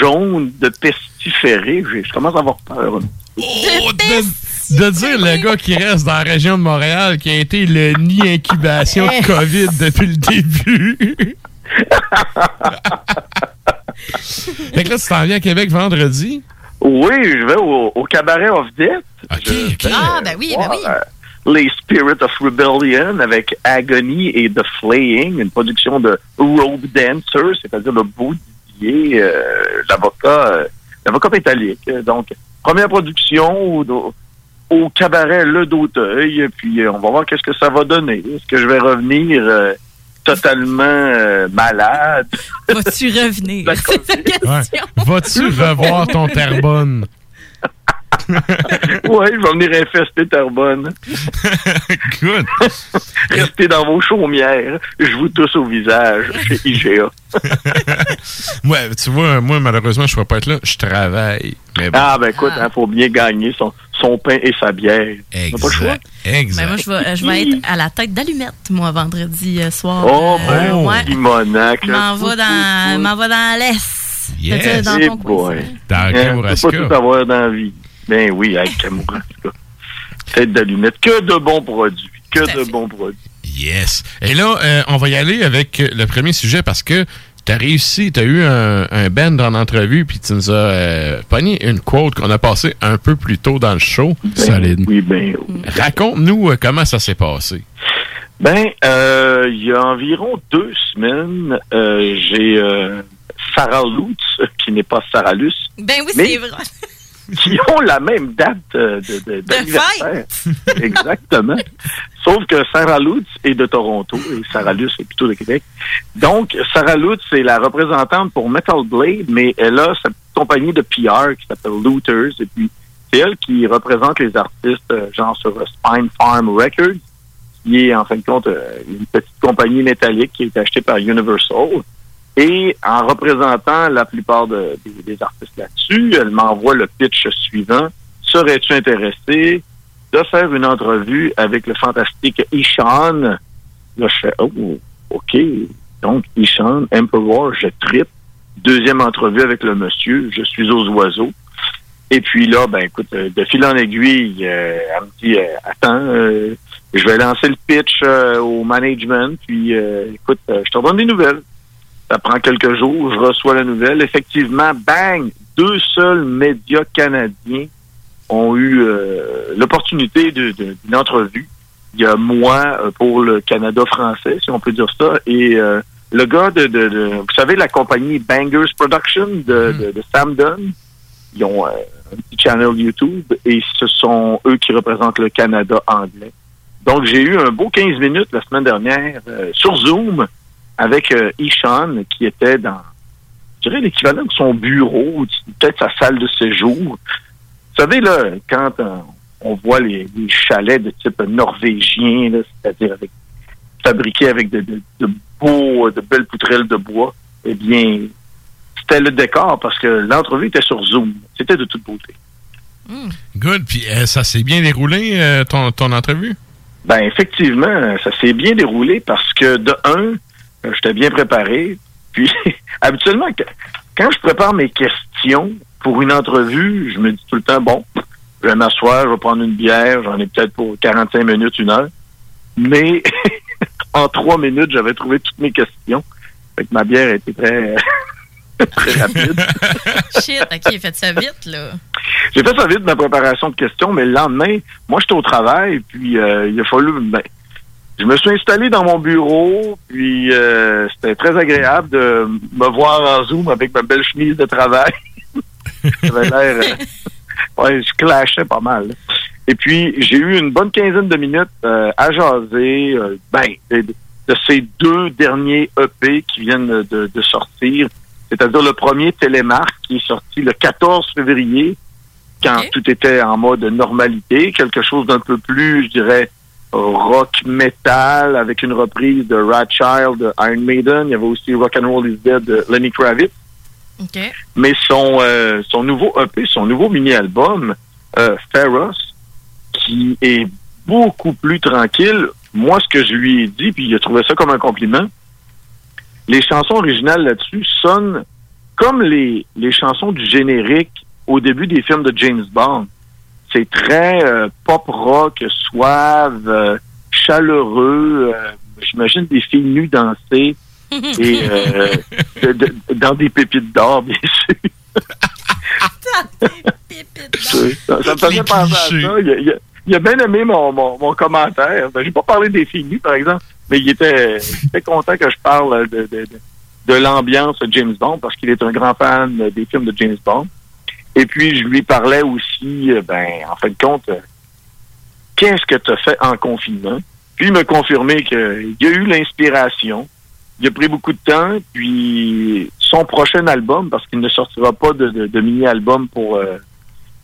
jaune de pestiférés. J'ai- Je commence à avoir peur. Oh, de, de dire le gars qui reste dans la région de Montréal qui a été le nid incubation Eh. de COVID depuis le début. *laughs* fait que là, tu t'en viens à Québec vendredi? Oui, je vais au, au cabaret of Death. Ah, ben oui, ben oui. euh, les Spirit of Rebellion avec Agony et The Flaying, une production de Robe Dancer, c'est-à-dire le beau Didier, euh, l'avocat, euh, l'avocat métallique. Donc, première production au, au cabaret Le D'Auteuil, puis euh, on va voir qu'est-ce que ça va donner. Est-ce que je vais revenir euh, totalement euh, malade? Vas-tu revenir? *laughs* C'est sa question. Vas-tu revoir ton Terrebonne? *laughs* oui, je vais venir infester Terrebonne. *laughs* Good. *laughs* Restez dans vos chaumières. Je vous tousse au visage chez IGA. Ouais, tu vois, moi, malheureusement, je ne pourrais pas être là. Je travaille. Mais bon. Ah, ben écoute, il faut bien gagner son, son pain et sa bière. N'a pas le choix. Exact. Ben, moi, je vais, je vais être à la tête d'allumette, moi, vendredi euh, soir. Oh, Euh, ben, ouais. Simonac. M'en va dans, dans l'Est. Yes. Dans ton coin. boy. Dans Hein, pas tout avoir dans la vie. Ben oui, avec Kamouraska. Tête d'allumette. Que de bons produits. Que de bons produits. Yes. Et là, euh, on va y aller avec le premier sujet parce que tu as réussi, tu as eu un, un band en entrevue, puis tu nous as euh, pogné une quote qu'on a passée un peu plus tôt dans le show. Solide. Oui, ben oui. Raconte-nous euh, comment ça s'est passé. Ben, euh, il y a environ deux semaines, euh, j'ai euh, Sarah Lutz, qui n'est pas Sarah Luce, Ben oui, c'est vrai. *laughs* qui ont la même date euh, de, de, d'anniversaire. *laughs* Exactement. Sauf que Sarah Lutz est de Toronto et Sarah Luce est plutôt de Québec. Donc, Sarah Lutz est la représentante pour Metal Blade, mais elle a sa compagnie de PR qui s'appelle Looters. Et puis, c'est elle qui représente les artistes, euh, genre sur euh, Spine Farm Records, qui est en fin de compte euh, une petite compagnie métallique qui est achetée par Universal. Et en représentant la plupart de- des, artistes là-dessus, elle m'envoie le pitch suivant. Serais-tu intéressé de faire une entrevue avec le fantastique Ishan? Là, je fais, oh, OK. Donc, Ishan, Emperor, je tripe. Deuxième entrevue avec le monsieur, je suis aux oiseaux. Et puis là, ben écoute, euh, de fil en aiguille, euh, elle me dit, euh, attends, je vais lancer le pitch au management, puis écoute, je te donne des nouvelles. Ça prend quelques jours, je reçois la nouvelle. Effectivement, bang, deux seuls médias canadiens ont eu euh, l'opportunité d'une entrevue. Il y a moi euh, pour le Canada français, si on peut dire ça, et euh, le gars de, de- de- vous savez, la compagnie Bangers Production de, de- de Sam Dunn. Ils ont euh, un petit channel YouTube et ce sont eux qui représentent le Canada anglais. Donc, j'ai eu un beau 15 minutes la semaine dernière euh, sur Zoom avec euh, Ishan qui était dans, je dirais, l'équivalent de son bureau, ou peut-être sa salle de séjour. Vous savez, là, quand euh, on voit les, les chalets de type norvégien, c'est-à-dire avec, fabriqués avec de, de, de beaux, de belles poutrelles de bois, eh bien, c'était le décor parce que l'entrevue était sur Zoom. C'était de toute beauté. Good. Puis euh, ça s'est bien déroulé, ton, ton entrevue? Ben effectivement, ça s'est bien déroulé parce que de un, j'étais bien préparé. Puis *laughs* habituellement, quand je prépare mes questions pour une entrevue, je me dis tout le temps bon, je vais m'asseoir, je vais prendre une bière, j'en ai peut-être pour 45 minutes, une heure. Mais *laughs* en trois minutes, j'avais trouvé toutes mes questions. Fait que ma bière était très, *laughs* très rapide. Shit, OK, faites ça vite, là. J'ai fait ça vite, ma préparation de questions, mais le lendemain, moi, j'étais au travail, puis euh, il a fallu... ben, je me suis installé dans mon bureau, puis euh, c'était très agréable de me voir en Zoom avec ma belle chemise de travail. *laughs* J'avais l'air... euh, ouais, je clashais pas mal. Et puis, j'ai eu une bonne quinzaine de minutes euh, à jaser euh, ben, de, de ces deux derniers EP qui viennent de, de sortir. C'est-à-dire le premier Télémarque qui est sorti le 14 février, quand tout était en mode normalité, quelque chose d'un peu plus, je dirais, rock metal avec une reprise de Child de Iron Maiden. Il y avait aussi Rock and Roll is Dead de Lenny Kravitz. Mais son, euh, son nouveau EP, son nouveau mini-album, euh, Feroz, qui est beaucoup plus tranquille, moi, ce que je lui ai dit, puis il a trouvé ça comme un compliment, les chansons originales là-dessus sonnent comme les, les chansons du générique au début des films de James Bond. C'est très euh, pop rock, suave, euh, chaleureux. euh, J'imagine des filles nues danser *laughs* et euh, de- de- dans des pépites d'or, bien sûr. ça, ça me faisait penser à ça. Il a, il a- il a bien aimé mon, mon, mon commentaire. Ben, J'ai pas parlé des filles nues, par exemple, mais il était, il était content que je parle de, de, de, de l'ambiance de James Bond parce qu'il est un grand fan des films de James Bond. Et puis, je lui parlais aussi, euh, ben, en fin de compte, euh, qu'est-ce que tu as fait en confinement? Puis, il m'a confirmé qu'il y a eu l'inspiration. Il a pris beaucoup de temps, puis son prochain album, parce qu'il ne sortira pas de, mini-album pour euh,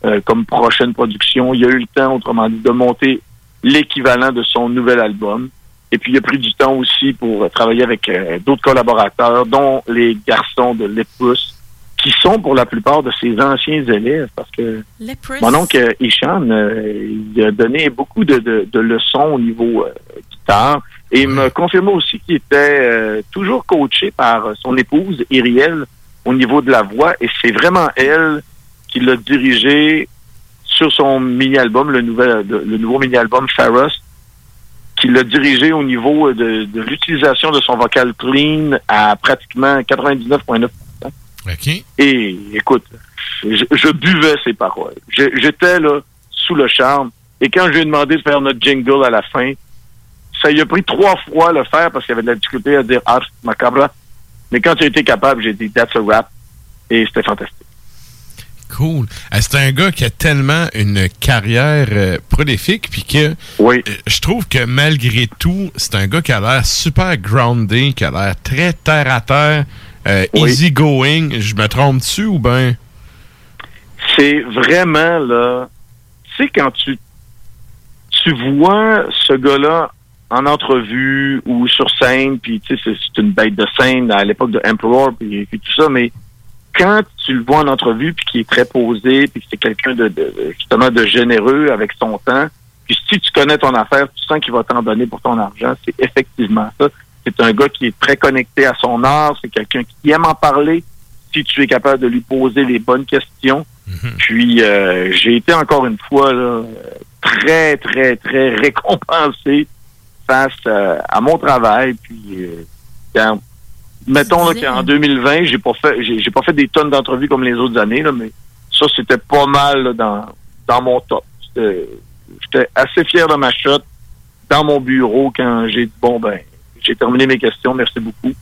euh, comme prochaine production, il a eu le temps, autrement dit, de monter l'équivalent de son nouvel album. Et puis, il a pris du temps aussi pour travailler avec d'autres collaborateurs, dont les garçons de Lepus, qui sont pour la plupart de ses anciens élèves, parce que Leprous. mon oncle Ishan, euh, il a donné beaucoup de, de- de leçons au niveau euh, guitare et il me confirmait aussi qu'il était euh, toujours coaché par son épouse, Iriel, au niveau de la voix et c'est vraiment elle qui l'a dirigé sur son mini-album, le, nouvel, le nouveau mini-album Pharos, qui l'a dirigé au niveau de, de l'utilisation de son vocal clean à pratiquement 99,9 OK. et écoute, je, je buvais ses paroles. J'étais là sous le charme. Et quand je lui ai demandé de faire notre jingle à la fin, ça lui a pris trois fois le faire parce qu'il avait de la difficulté à dire Ars Macabra. Mais quand tu as été capable, j'ai dit That's a rap. Et c'était fantastique. Cool. Euh, C'est un gars qui a tellement une carrière euh, prolifique, puis que euh, je trouve que malgré tout, c'est un gars qui a l'air super groundé, qui a l'air très terre à terre, euh, easy going. Je me trompe dessus ou ben? C'est vraiment là. Tu sais, quand tu, tu vois ce gars-là en entrevue ou sur scène, puis tu sais, c'est c'est une bête de scène à l'époque de Emperor, puis, puis tout ça, mais quand tu le vois en entrevue, puis qu'il est très posé, puis que c'est quelqu'un de, de- justement de généreux avec son temps, puis si tu connais ton affaire, tu sens qu'il va t'en donner pour ton argent, c'est effectivement ça. C'est un gars qui est très connecté à son art, c'est quelqu'un qui aime en parler, si tu es capable de lui poser les bonnes questions. Puis euh, j'ai été encore une fois là, très, très, très *laughs* récompensé face euh, à mon travail. Puis euh, quand- mettons là, qu'en 2020, j'ai pas fait j'ai pas fait des tonnes d'entrevues comme les autres années, là, mais ça, c'était pas mal là, dans, dans mon top. J'étais assez fier de ma shot dans mon bureau quand j'ai dit bon ben j'ai terminé mes questions, merci beaucoup.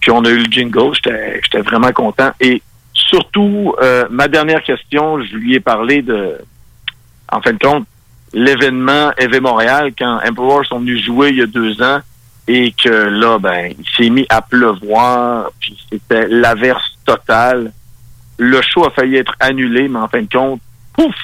Puis on a eu le jingle, j'étais vraiment content. Et surtout, euh, ma dernière question, je lui ai parlé de, en fin de compte, l'événement EV Montréal quand Emperor sont venus jouer il y a deux ans et que là, ben, il s'est mis à pleuvoir, puis c'était l'averse totale. Le show a failli être annulé, mais en fin de compte, pouf,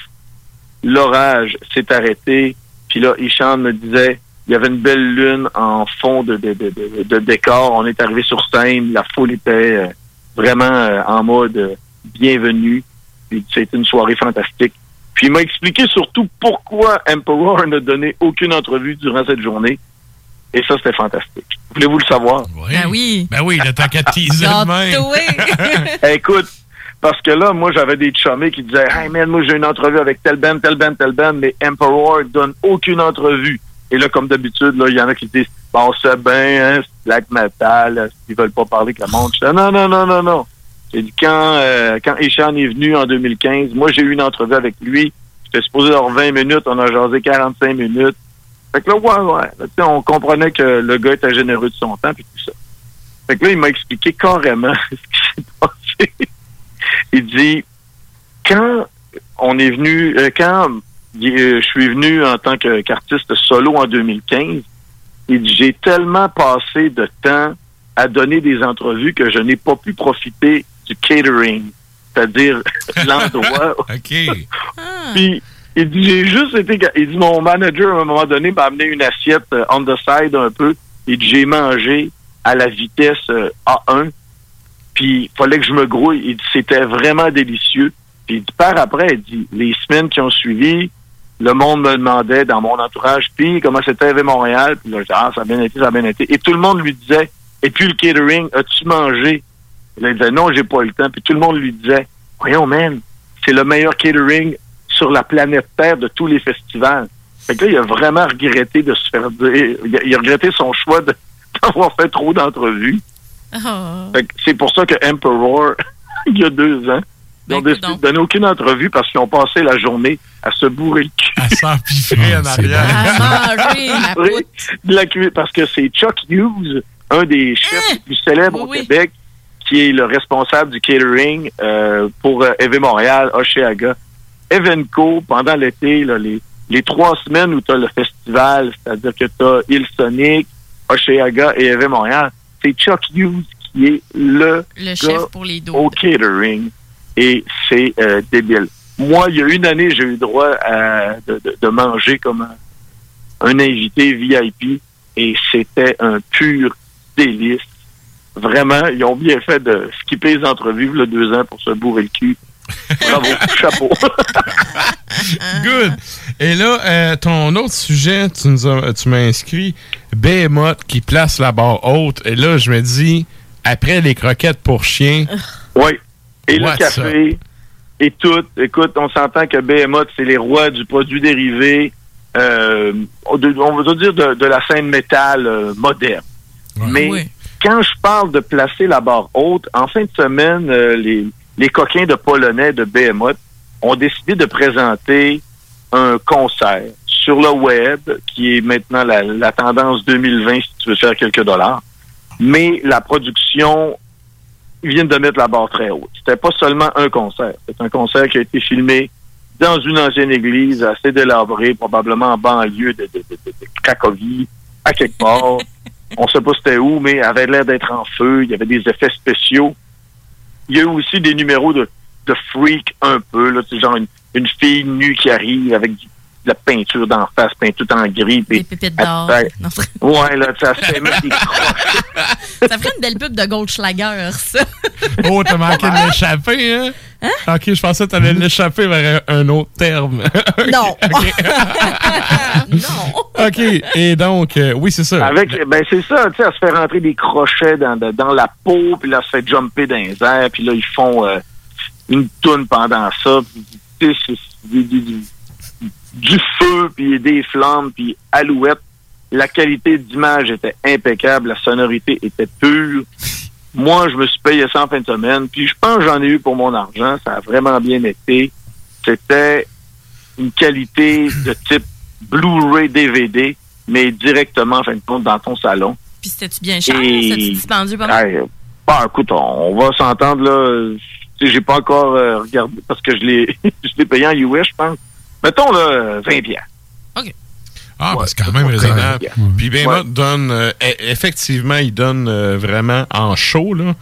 l'orage s'est arrêté. Puis là, Ishan me disait, il y avait une belle lune en fond de, de, de, de- de décor. On est arrivé sur scène, la foule était euh, vraiment euh, en mode euh, bienvenue. Puis C'était une soirée fantastique. Puis il m'a expliqué surtout pourquoi Emperor n'a donné aucune entrevue durant cette journée. Et ça, c'était fantastique. Voulez-vous le savoir? Ben oui. Ben oui, le temps qu'à teaser même. Écoute, parce que là, moi, j'avais des chummés qui disaient Hey man, moi j'ai une entrevue avec tel band, tel band, tel band, mais Emperor donne aucune entrevue. Et là, comme d'habitude, là, il y en a qui disent Bon, c'est bien, hein, c'est black metal, euh, ils veulent pas parler avec le monde. Je dis, non, non, non, non, non. Dit quand euh, quand Ishan est venu en 2015, moi j'ai eu une entrevue avec lui. J'étais supposé avoir 20 minutes, on a jasé 45 minutes. Fait que là, ouais, ouais. On comprenait que le gars était généreux de son temps puis tout ça. Fait que là, il m'a expliqué carrément *laughs* ce qui s'est passé. Il dit quand on est venu, euh, quand je suis venu en tant qu'artiste solo en 2015, il dit j'ai tellement passé de temps à donner des entrevues que je n'ai pas pu profiter du catering, c'est-à-dire *laughs* l'endroit. OK. *laughs* Puis il dit j'ai juste été il dit mon manager à un moment donné m'a amené une assiette euh, on the side un peu. Et dit, j'ai mangé à la vitesse euh, A1 puis il fallait que je me grouille. Il dit c'était vraiment délicieux. Puis il dit par après il dit les semaines qui ont suivi le monde me demandait dans mon entourage puis comment c'était Éve Montréal puis là je dis, ah ça a bien été ça a bien été et tout le monde lui disait et puis le catering as-tu mangé? Et là, il disait non j'ai pas eu le temps puis tout le monde lui disait voyons man c'est le meilleur catering sur la planète Terre de tous les festivals. Fait que là, il a vraiment regretté de se faire dire, il a, il a regretté son choix *laughs* d'avoir fait trop d'entrevues. Oh. Fait que c'est pour ça que Emperor, *laughs* il y a deux ans, ils ont décidé de donner aucune entrevue parce qu'ils ont passé la journée à se bourrer le cul. À s'empiffrer *laughs* en arrière. *laughs* Oui, de la parce que c'est Chuck Hughes, un des chefs les plus célèbres au Québec, qui est le responsable du catering euh, pour euh, EV Montréal, Oshéaga. Evenco, pendant l'été, là, les, les trois semaines où tu as le festival, c'est-à-dire que tu as Il Sonic, Oshéaga et EV Montréal, c'est Chuck Hughes qui est le, chef pour les dos. au catering. Et c'est euh, débile. Moi, il y a une année, j'ai eu le droit à- de, manger comme un, un invité VIP et c'était un pur délice. Vraiment, ils ont bien fait de skipper les entrevues le deux ans pour se bourrer le cul. Bravo, *laughs* chapeau. *laughs* Good. Et là, euh, ton autre sujet, tu nous as- tu m'as inscrit Behemoth qui place la barre haute. Et là, je me dis, après les croquettes pour chiens. Oui. Et What's le café et tout. Écoute, on s'entend que Behemoth, c'est les rois du produit dérivé, euh, de- on va dire de, de la scène métal euh, moderne. Mais quand je parle de placer la barre haute, en fin de semaine, euh, les, les coquins de Polonais de Behemoth ont décidé de présenter un concert sur le web, qui est maintenant la, la tendance 2020 si tu veux faire quelques dollars. Mais la production viennent de mettre la barre très haute. C'était pas seulement un concert. C'est un concert qui a été filmé dans une ancienne église assez délabrée, probablement en banlieue de, de, de, de- de Cracovie, à quelque part. *laughs* On sait pas c'était où, mais avait l'air d'être en feu. Il y avait des effets spéciaux. Il y a eu aussi des numéros de, de freak un peu, là, c'est genre une, une fille nue qui arrive avec du- la peinture d'en face, peint tout en gris. Des pépites d'or. Non, *laughs* Ouais, là, ça se fait mettre des *laughs* Ça ferait une belle pub de Goldschlager, ça. Oh, t'as manqué de l'échapper, hein? Ok, je pensais que t'allais l'échapper vers un un autre terme. *laughs* Non. ok, et donc, euh, oui, c'est ça. Avec, ben c'est ça, tu sais, elle se fait rentrer des crochets dans, la peau, puis là, elle se fait jumper dans les airs, puis là, ils font euh, une toune pendant ça, puis tu sais, c'est du, feu, puis des flammes, puis alouette. La qualité d'image était impeccable, la sonorité était pure. Moi, je me suis payé ça en fin de semaine, puis je pense que j'en ai eu pour mon argent, ça a vraiment bien été. C'était une qualité de type Blu-ray DVD, mais directement, en fin de compte, dans ton salon. Puis c'était-tu bien cher? Et- C'était-tu dispendieux pas mal? Hey, bah, écoute, on, va s'entendre, là. J'ai pas encore euh, regardé, parce que je l'ai, *laughs* je l'ai payé en US, je pense. Mettons, là, 20 piastres. Ah, ben, c'est quand même raisonnable. Puis Behemoth donne, euh, e- effectivement, il donne euh, vraiment en show, là.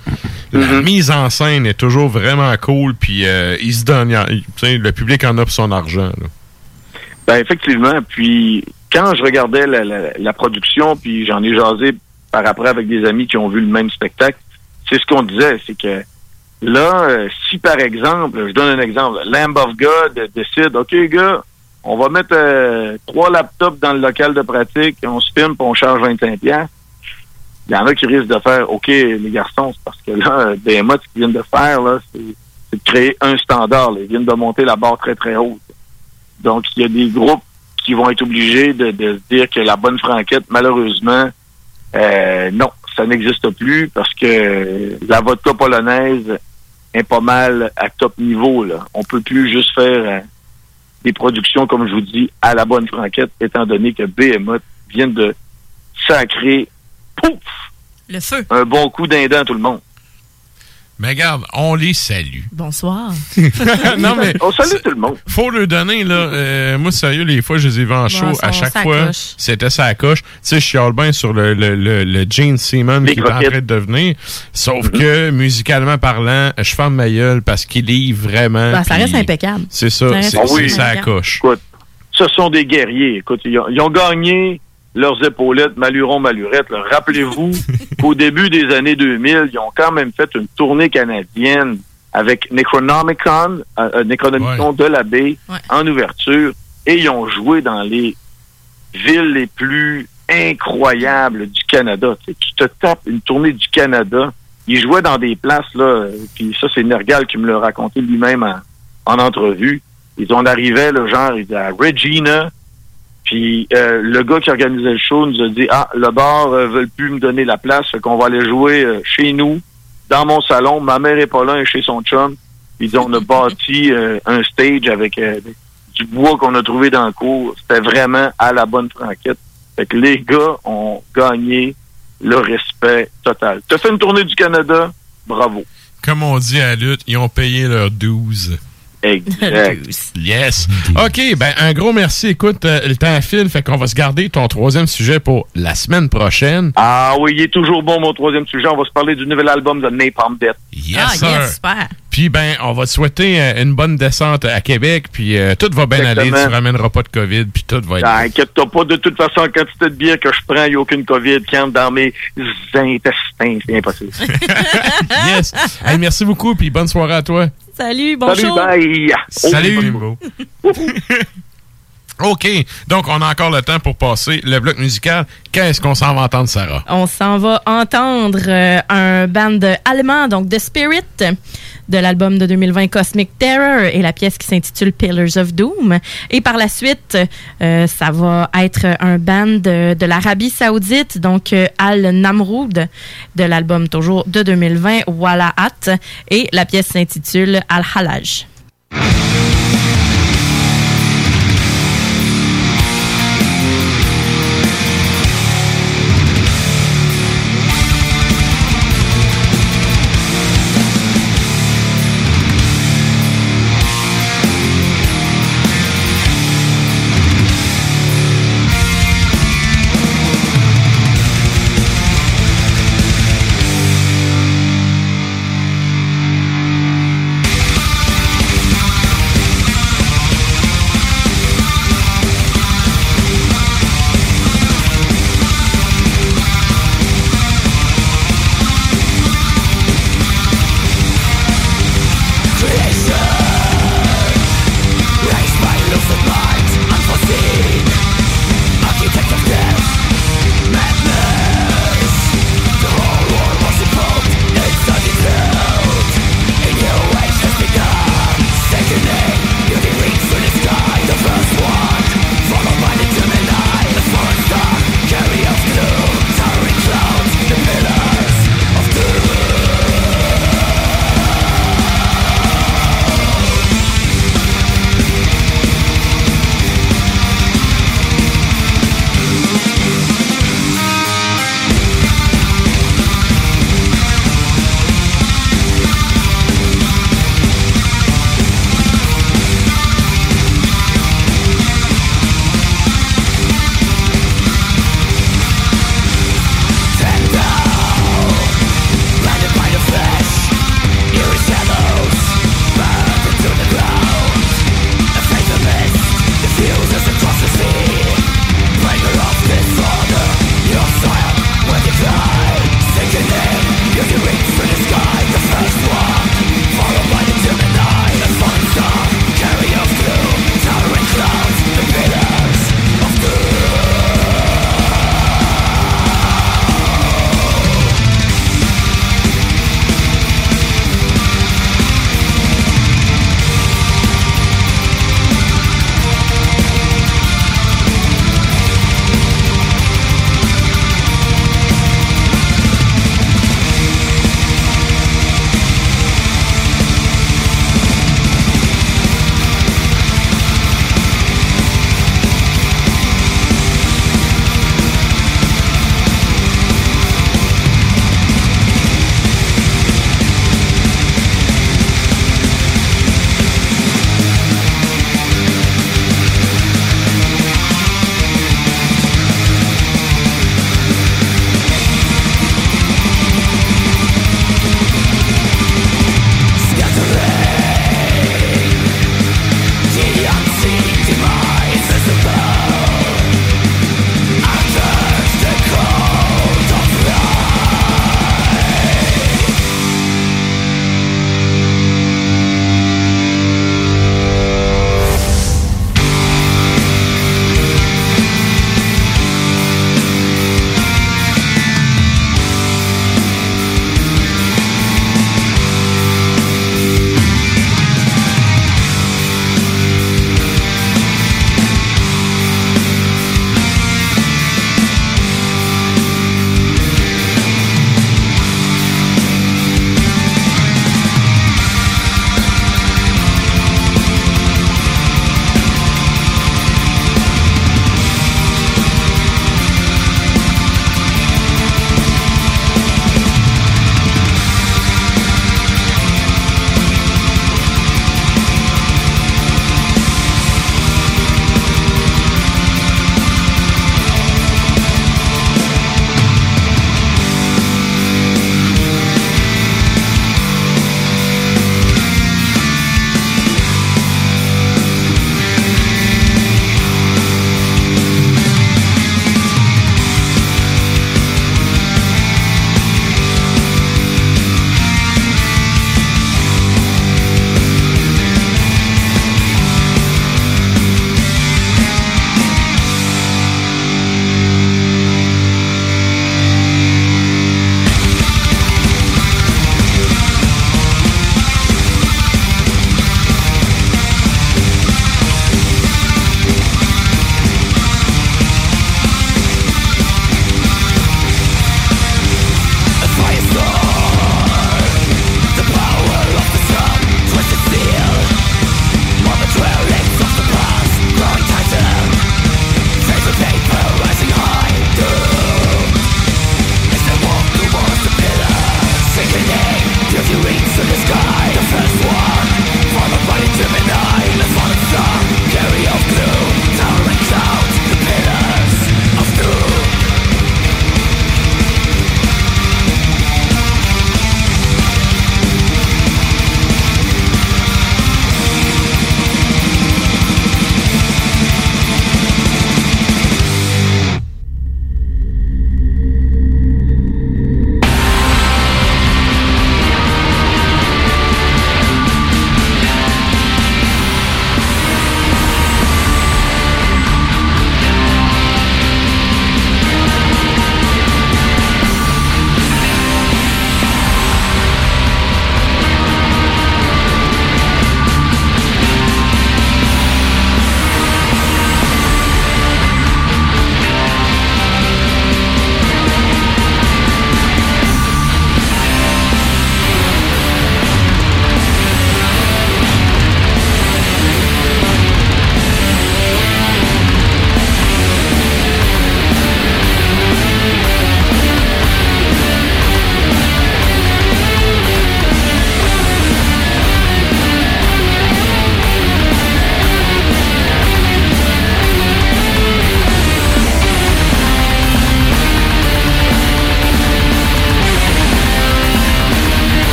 La Mm-hmm. mise en scène est toujours vraiment cool, puis euh, il se donne, il- tu sais, le public en a pour son argent, là. Ben, effectivement. Puis, quand je regardais la, la- la production, puis j'en ai jasé par après avec des amis qui ont vu le même spectacle, c'est ce qu'on disait, c'est que Là, euh, si par exemple, je donne un exemple, Lamb of God décide, OK, gars, on va mettre euh, trois laptops dans le local de pratique, on se filme, puis on charge 25 pièces. Il y en a qui risquent de faire, OK, les garçons, c'est parce que là, BMA, ce qu'ils viennent de faire, là, c'est de créer un standard. Ils viennent de monter la barre très, très haute. Donc, il y a des groupes qui vont être obligés de, de dire que la bonne franquette, malheureusement, euh, non, ça n'existe plus parce que la vodka polonaise est pas mal à top niveau. Là. On peut plus juste faire euh, des productions, comme je vous dis, à la bonne franquette, étant donné que Behemoth vient de sacrer, pouf, Le feu. un bon coup d'indent à tout le monde. Mais regarde, on les salue. Bonsoir. *laughs* non, mais. On salue tout le monde. Faut leur donner, là. euh, moi, sérieux, les fois, je les ai vus en show. Bon, à chaque fois, c'était sa coche. Tu sais, je chiale bien sur le, le, le, le Gene Seaman qui est en train de devenir. Sauf Mm-hmm. que, musicalement parlant, je ferme ma gueule parce qu'il livre vraiment. Ben, ça reste impeccable. C'est ça. C'est Ah sa coche. Écoute, ce sont des guerriers. Écoute, ils ont, ils ont gagné leurs épaulettes, Maluron, Malurette. Rappelez-vous *laughs* qu'au début des années 2000, ils ont quand même fait une tournée canadienne avec Necronomicon, euh, euh, Necronomicon de la baie en ouverture, et ils ont joué dans les villes les plus incroyables du Canada. Tu, sais, tu te tapes une tournée du Canada. Ils jouaient dans des places, là, puis ça, c'est Nergal qui me l'a raconté lui-même en, en entrevue. Ils ont arrivé, le genre, ils étaient à Regina, puis euh, le gars qui organisait le show nous a dit Ah, le bar euh, veut plus me donner la place, fait qu'on va aller jouer euh, chez nous, dans mon salon. Ma mère est pas là, elle est chez son chum. Ils dit on a *laughs* bâti euh, un stage avec euh, du bois qu'on a trouvé dans le cours. C'était vraiment à la bonne franquette. Fait que les gars ont gagné le respect total. T'as fait une tournée du Canada, bravo. Comme on dit à la lutte, ils ont payé leurs 12. Exact. *laughs* Yes. OK, ben un gros merci. Écoute, euh, le temps file, fait qu'on va se garder ton troisième sujet pour la semaine prochaine. Ah oui, il est toujours bon, mon troisième sujet. On va se parler du nouvel album de Napalm Death. Yes, ah, sir. yes, super. Puis ben, on va te souhaiter euh, une bonne descente à Québec, puis euh, tout va bien aller, tu ramèneras pas de COVID, puis tout va être Ah, Inquiète-toi pas, de toute façon, la quantité de bière que je prends, il n'y a aucune COVID qui entre dans mes intestins. C'est impossible. *laughs* yes. Hey, merci beaucoup, puis bonne soirée à toi. Salut, bon Salut, bye. Salut. *laughs* OK, donc on a encore le temps pour passer le bloc musical. Qu'est-ce qu'on s'en va entendre, Sarah? On s'en va entendre euh, un band allemand, donc The Spirit, de l'album de 2020 Cosmic Terror et la pièce qui s'intitule Pillars of Doom. Et par la suite, euh, ça va être un band de, l'Arabie Saoudite, donc euh, Al Namroud, de l'album toujours de 2020 Walaat. Et la pièce s'intitule Al Halaj.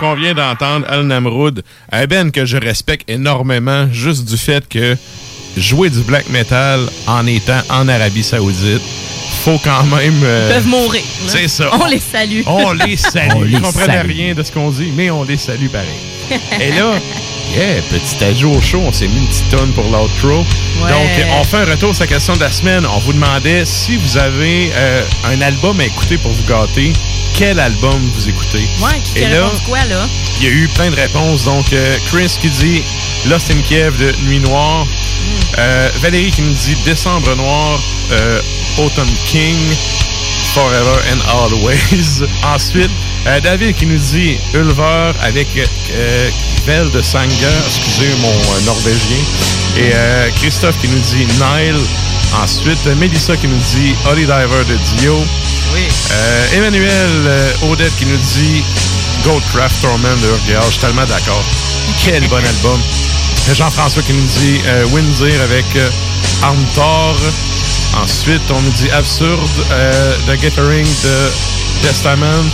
Yeah! Et donc, on vient d'entendre Al Namroud, un band que je respecte énormément, juste du fait que jouer du black metal en étant en Arabie Saoudite, faut quand même... euh, Ils peuvent mourir. C'est ça. On les salue. On les salue. On les Ils comprennent salue. rien de ce qu'on dit, mais on les salue pareil. *laughs* Et là, yeah, petit ajout au show, on s'est mis une petite tonne pour l'outro. Ouais. Donc, on fait un retour sur la question de la semaine. On vous demandait si vous avez euh, un album à écouter pour vous gâter, quel album vous écoutez? Ouais, qui, Et là, quoi, là? il y a eu plein de réponses. Donc, euh, Chris qui dit Lost in Kiev de Nuit Noire. Euh, Valérie qui nous dit Décembre Noir, euh, Autumn King, Forever and Always. *laughs* Ensuite, euh, David qui nous dit Ulver avec euh, Vel de Sanger, excusez mon euh, norvégien. Et euh, Christophe qui nous dit Nile. Ensuite, Mélissa qui nous dit Holy Diver de Dio. Oui. Euh, Emmanuel Odette qui nous dit Goldcraft Torment de Urgel. Je suis tellement d'accord. Quel bon album. *laughs* Jean-François qui nous dit Windsor avec Armtor. Ensuite, on nous dit Absurde, euh, The Gathering de Testament.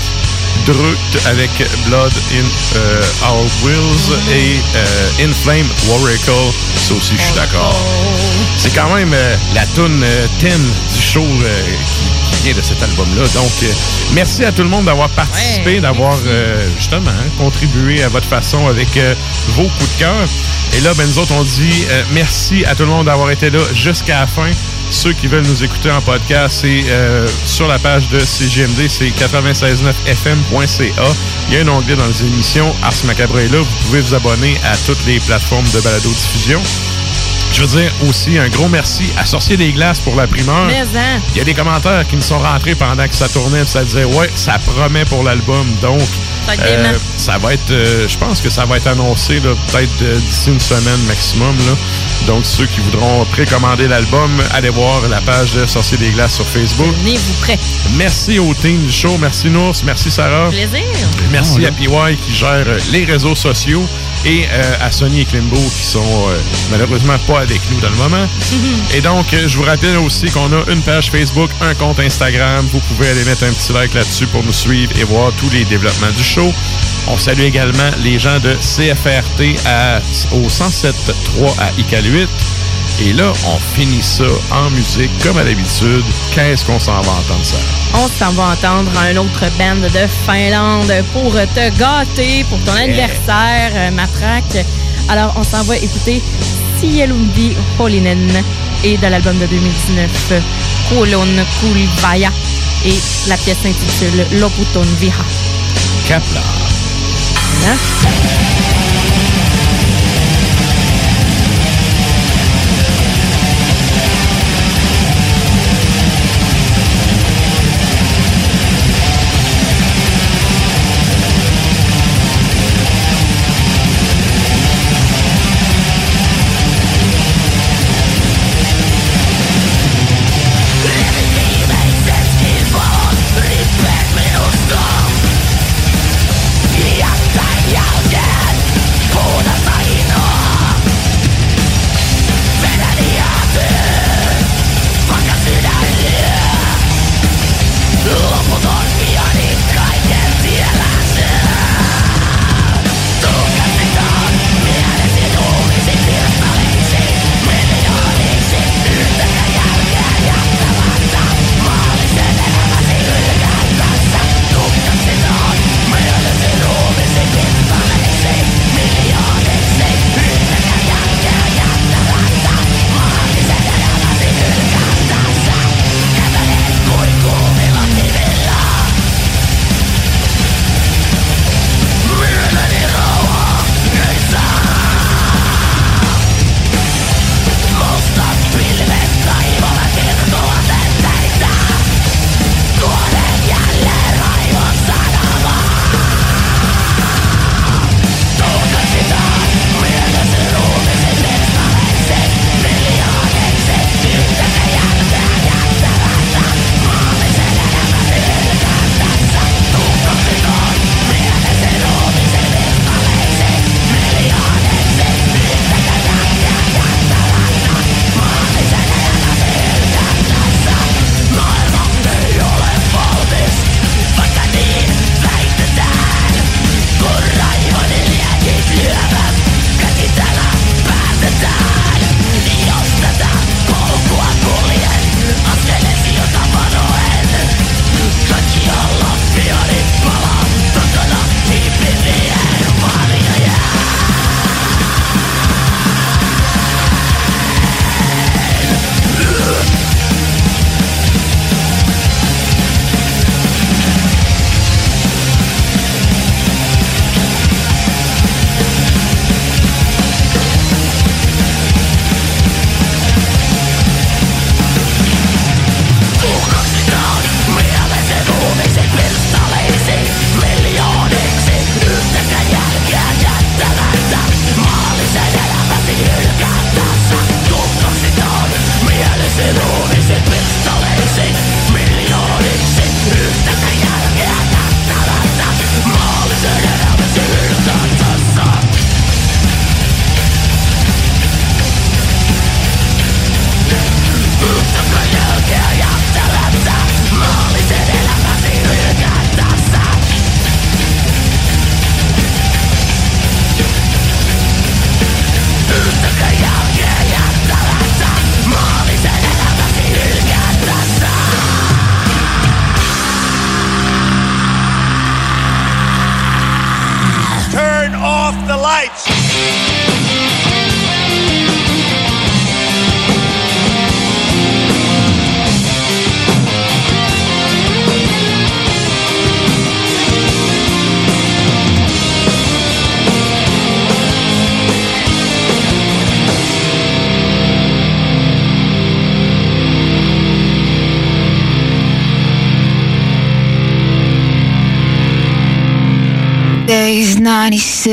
Drut avec Blood in euh, Our Wills et euh, Inflame Warricle. Ça aussi, je suis d'accord. C'est quand même la tune thème du show qui, qui vient de cet album-là. Donc, merci à tout le monde d'avoir participé, d'avoir justement hein, contribué à votre façon avec vos coups de cœur. Et là, ben, nous autres, on dit merci à tout le monde d'avoir été là jusqu'à la fin. Ceux qui veulent nous écouter en podcast, c'est euh, sur la page de CGMD, c'est 969fm.ca. Il y a un onglet dans les émissions. Ars Macabre est là. Vous pouvez vous abonner à toutes les plateformes de balado-diffusion. Je veux dire aussi un gros merci à Sorcier des Glaces pour la primeur. Mais, hein? Il y a des commentaires qui me sont rentrés pendant que ça tournait, ça disait ouais, ça promet pour l'album. Donc, euh, dément. ça va être, euh, je pense que ça va être annoncé peut-être euh, d'ici une semaine maximum. Là. Donc, ceux qui voudront précommander l'album, allez voir la page de Sorcier des Glaces sur Facebook. Tenez-vous prêts. Merci au team du show, merci Nours, merci Sarah. Plaisir. Merci à PY qui gère les réseaux sociaux et euh, à Sony et Klimbo qui sont euh, malheureusement pas avec nous dans le moment. Et donc, euh, je vous rappelle aussi qu'on a une page Facebook, un compte Instagram. Vous pouvez aller mettre un petit like là-dessus pour nous suivre et voir tous les développements du show. On salue également les gens de CFRT à, au 107.3 à ICAL 8. Et là, on finit ça en musique comme à l'habitude. Qu'est-ce qu'on s'en va entendre ça? On s'en va entendre un autre band de Finlande pour te gâter pour ton anniversaire, euh, Matraque. Alors, on s'en va écouter Sielumbi Holinen et de l'album de 2019, Kolon Kulvaya. Et la pièce s'intitule Loputon Viha. Kapla. Hein?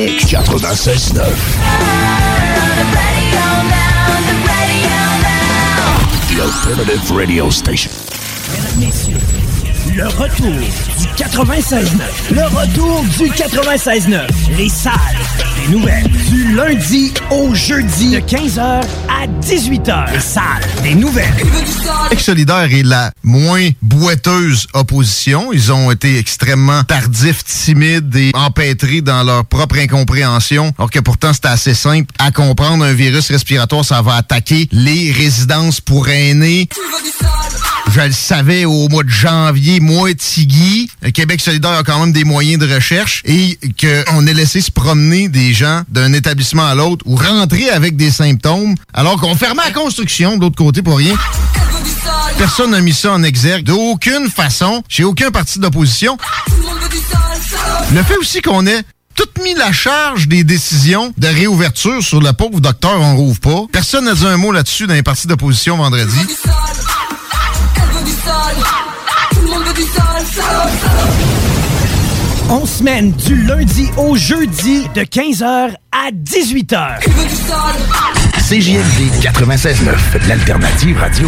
96. 96.9. The alternative radio station. Mesdames, messieurs, le retour du 96.9. Le retour du 96.9. Les salles des nouvelles. Du lundi au jeudi de 15h à 18h. Les salles des nouvelles. Solidaire est la moins boiteuse opposition. Ils ont été extrêmement tardifs, timides et empêtrés dans leur propre incompréhension, alors que pourtant c'était assez simple à comprendre. Un virus respiratoire, ça va attaquer les résidences pour aînés. Je le savais au mois de janvier, moi, Tigui. Québec solidaire a quand même des moyens de recherche et qu'on ait laissé se promener des gens d'un établissement à l'autre ou rentrer avec des symptômes alors qu'on fermait la construction de l'autre côté pour rien. Personne n'a mis ça en exergue d'aucune façon, chez aucun parti d'opposition. Le fait aussi qu'on ait tout mis la charge des décisions de réouverture sur le pauvre docteur On Rouvre pas. Personne n'a dit un mot là-dessus dans les partis d'opposition vendredi. On semaine du lundi au jeudi de 15h à 18h. CJMD 96.9, l'alternative radio.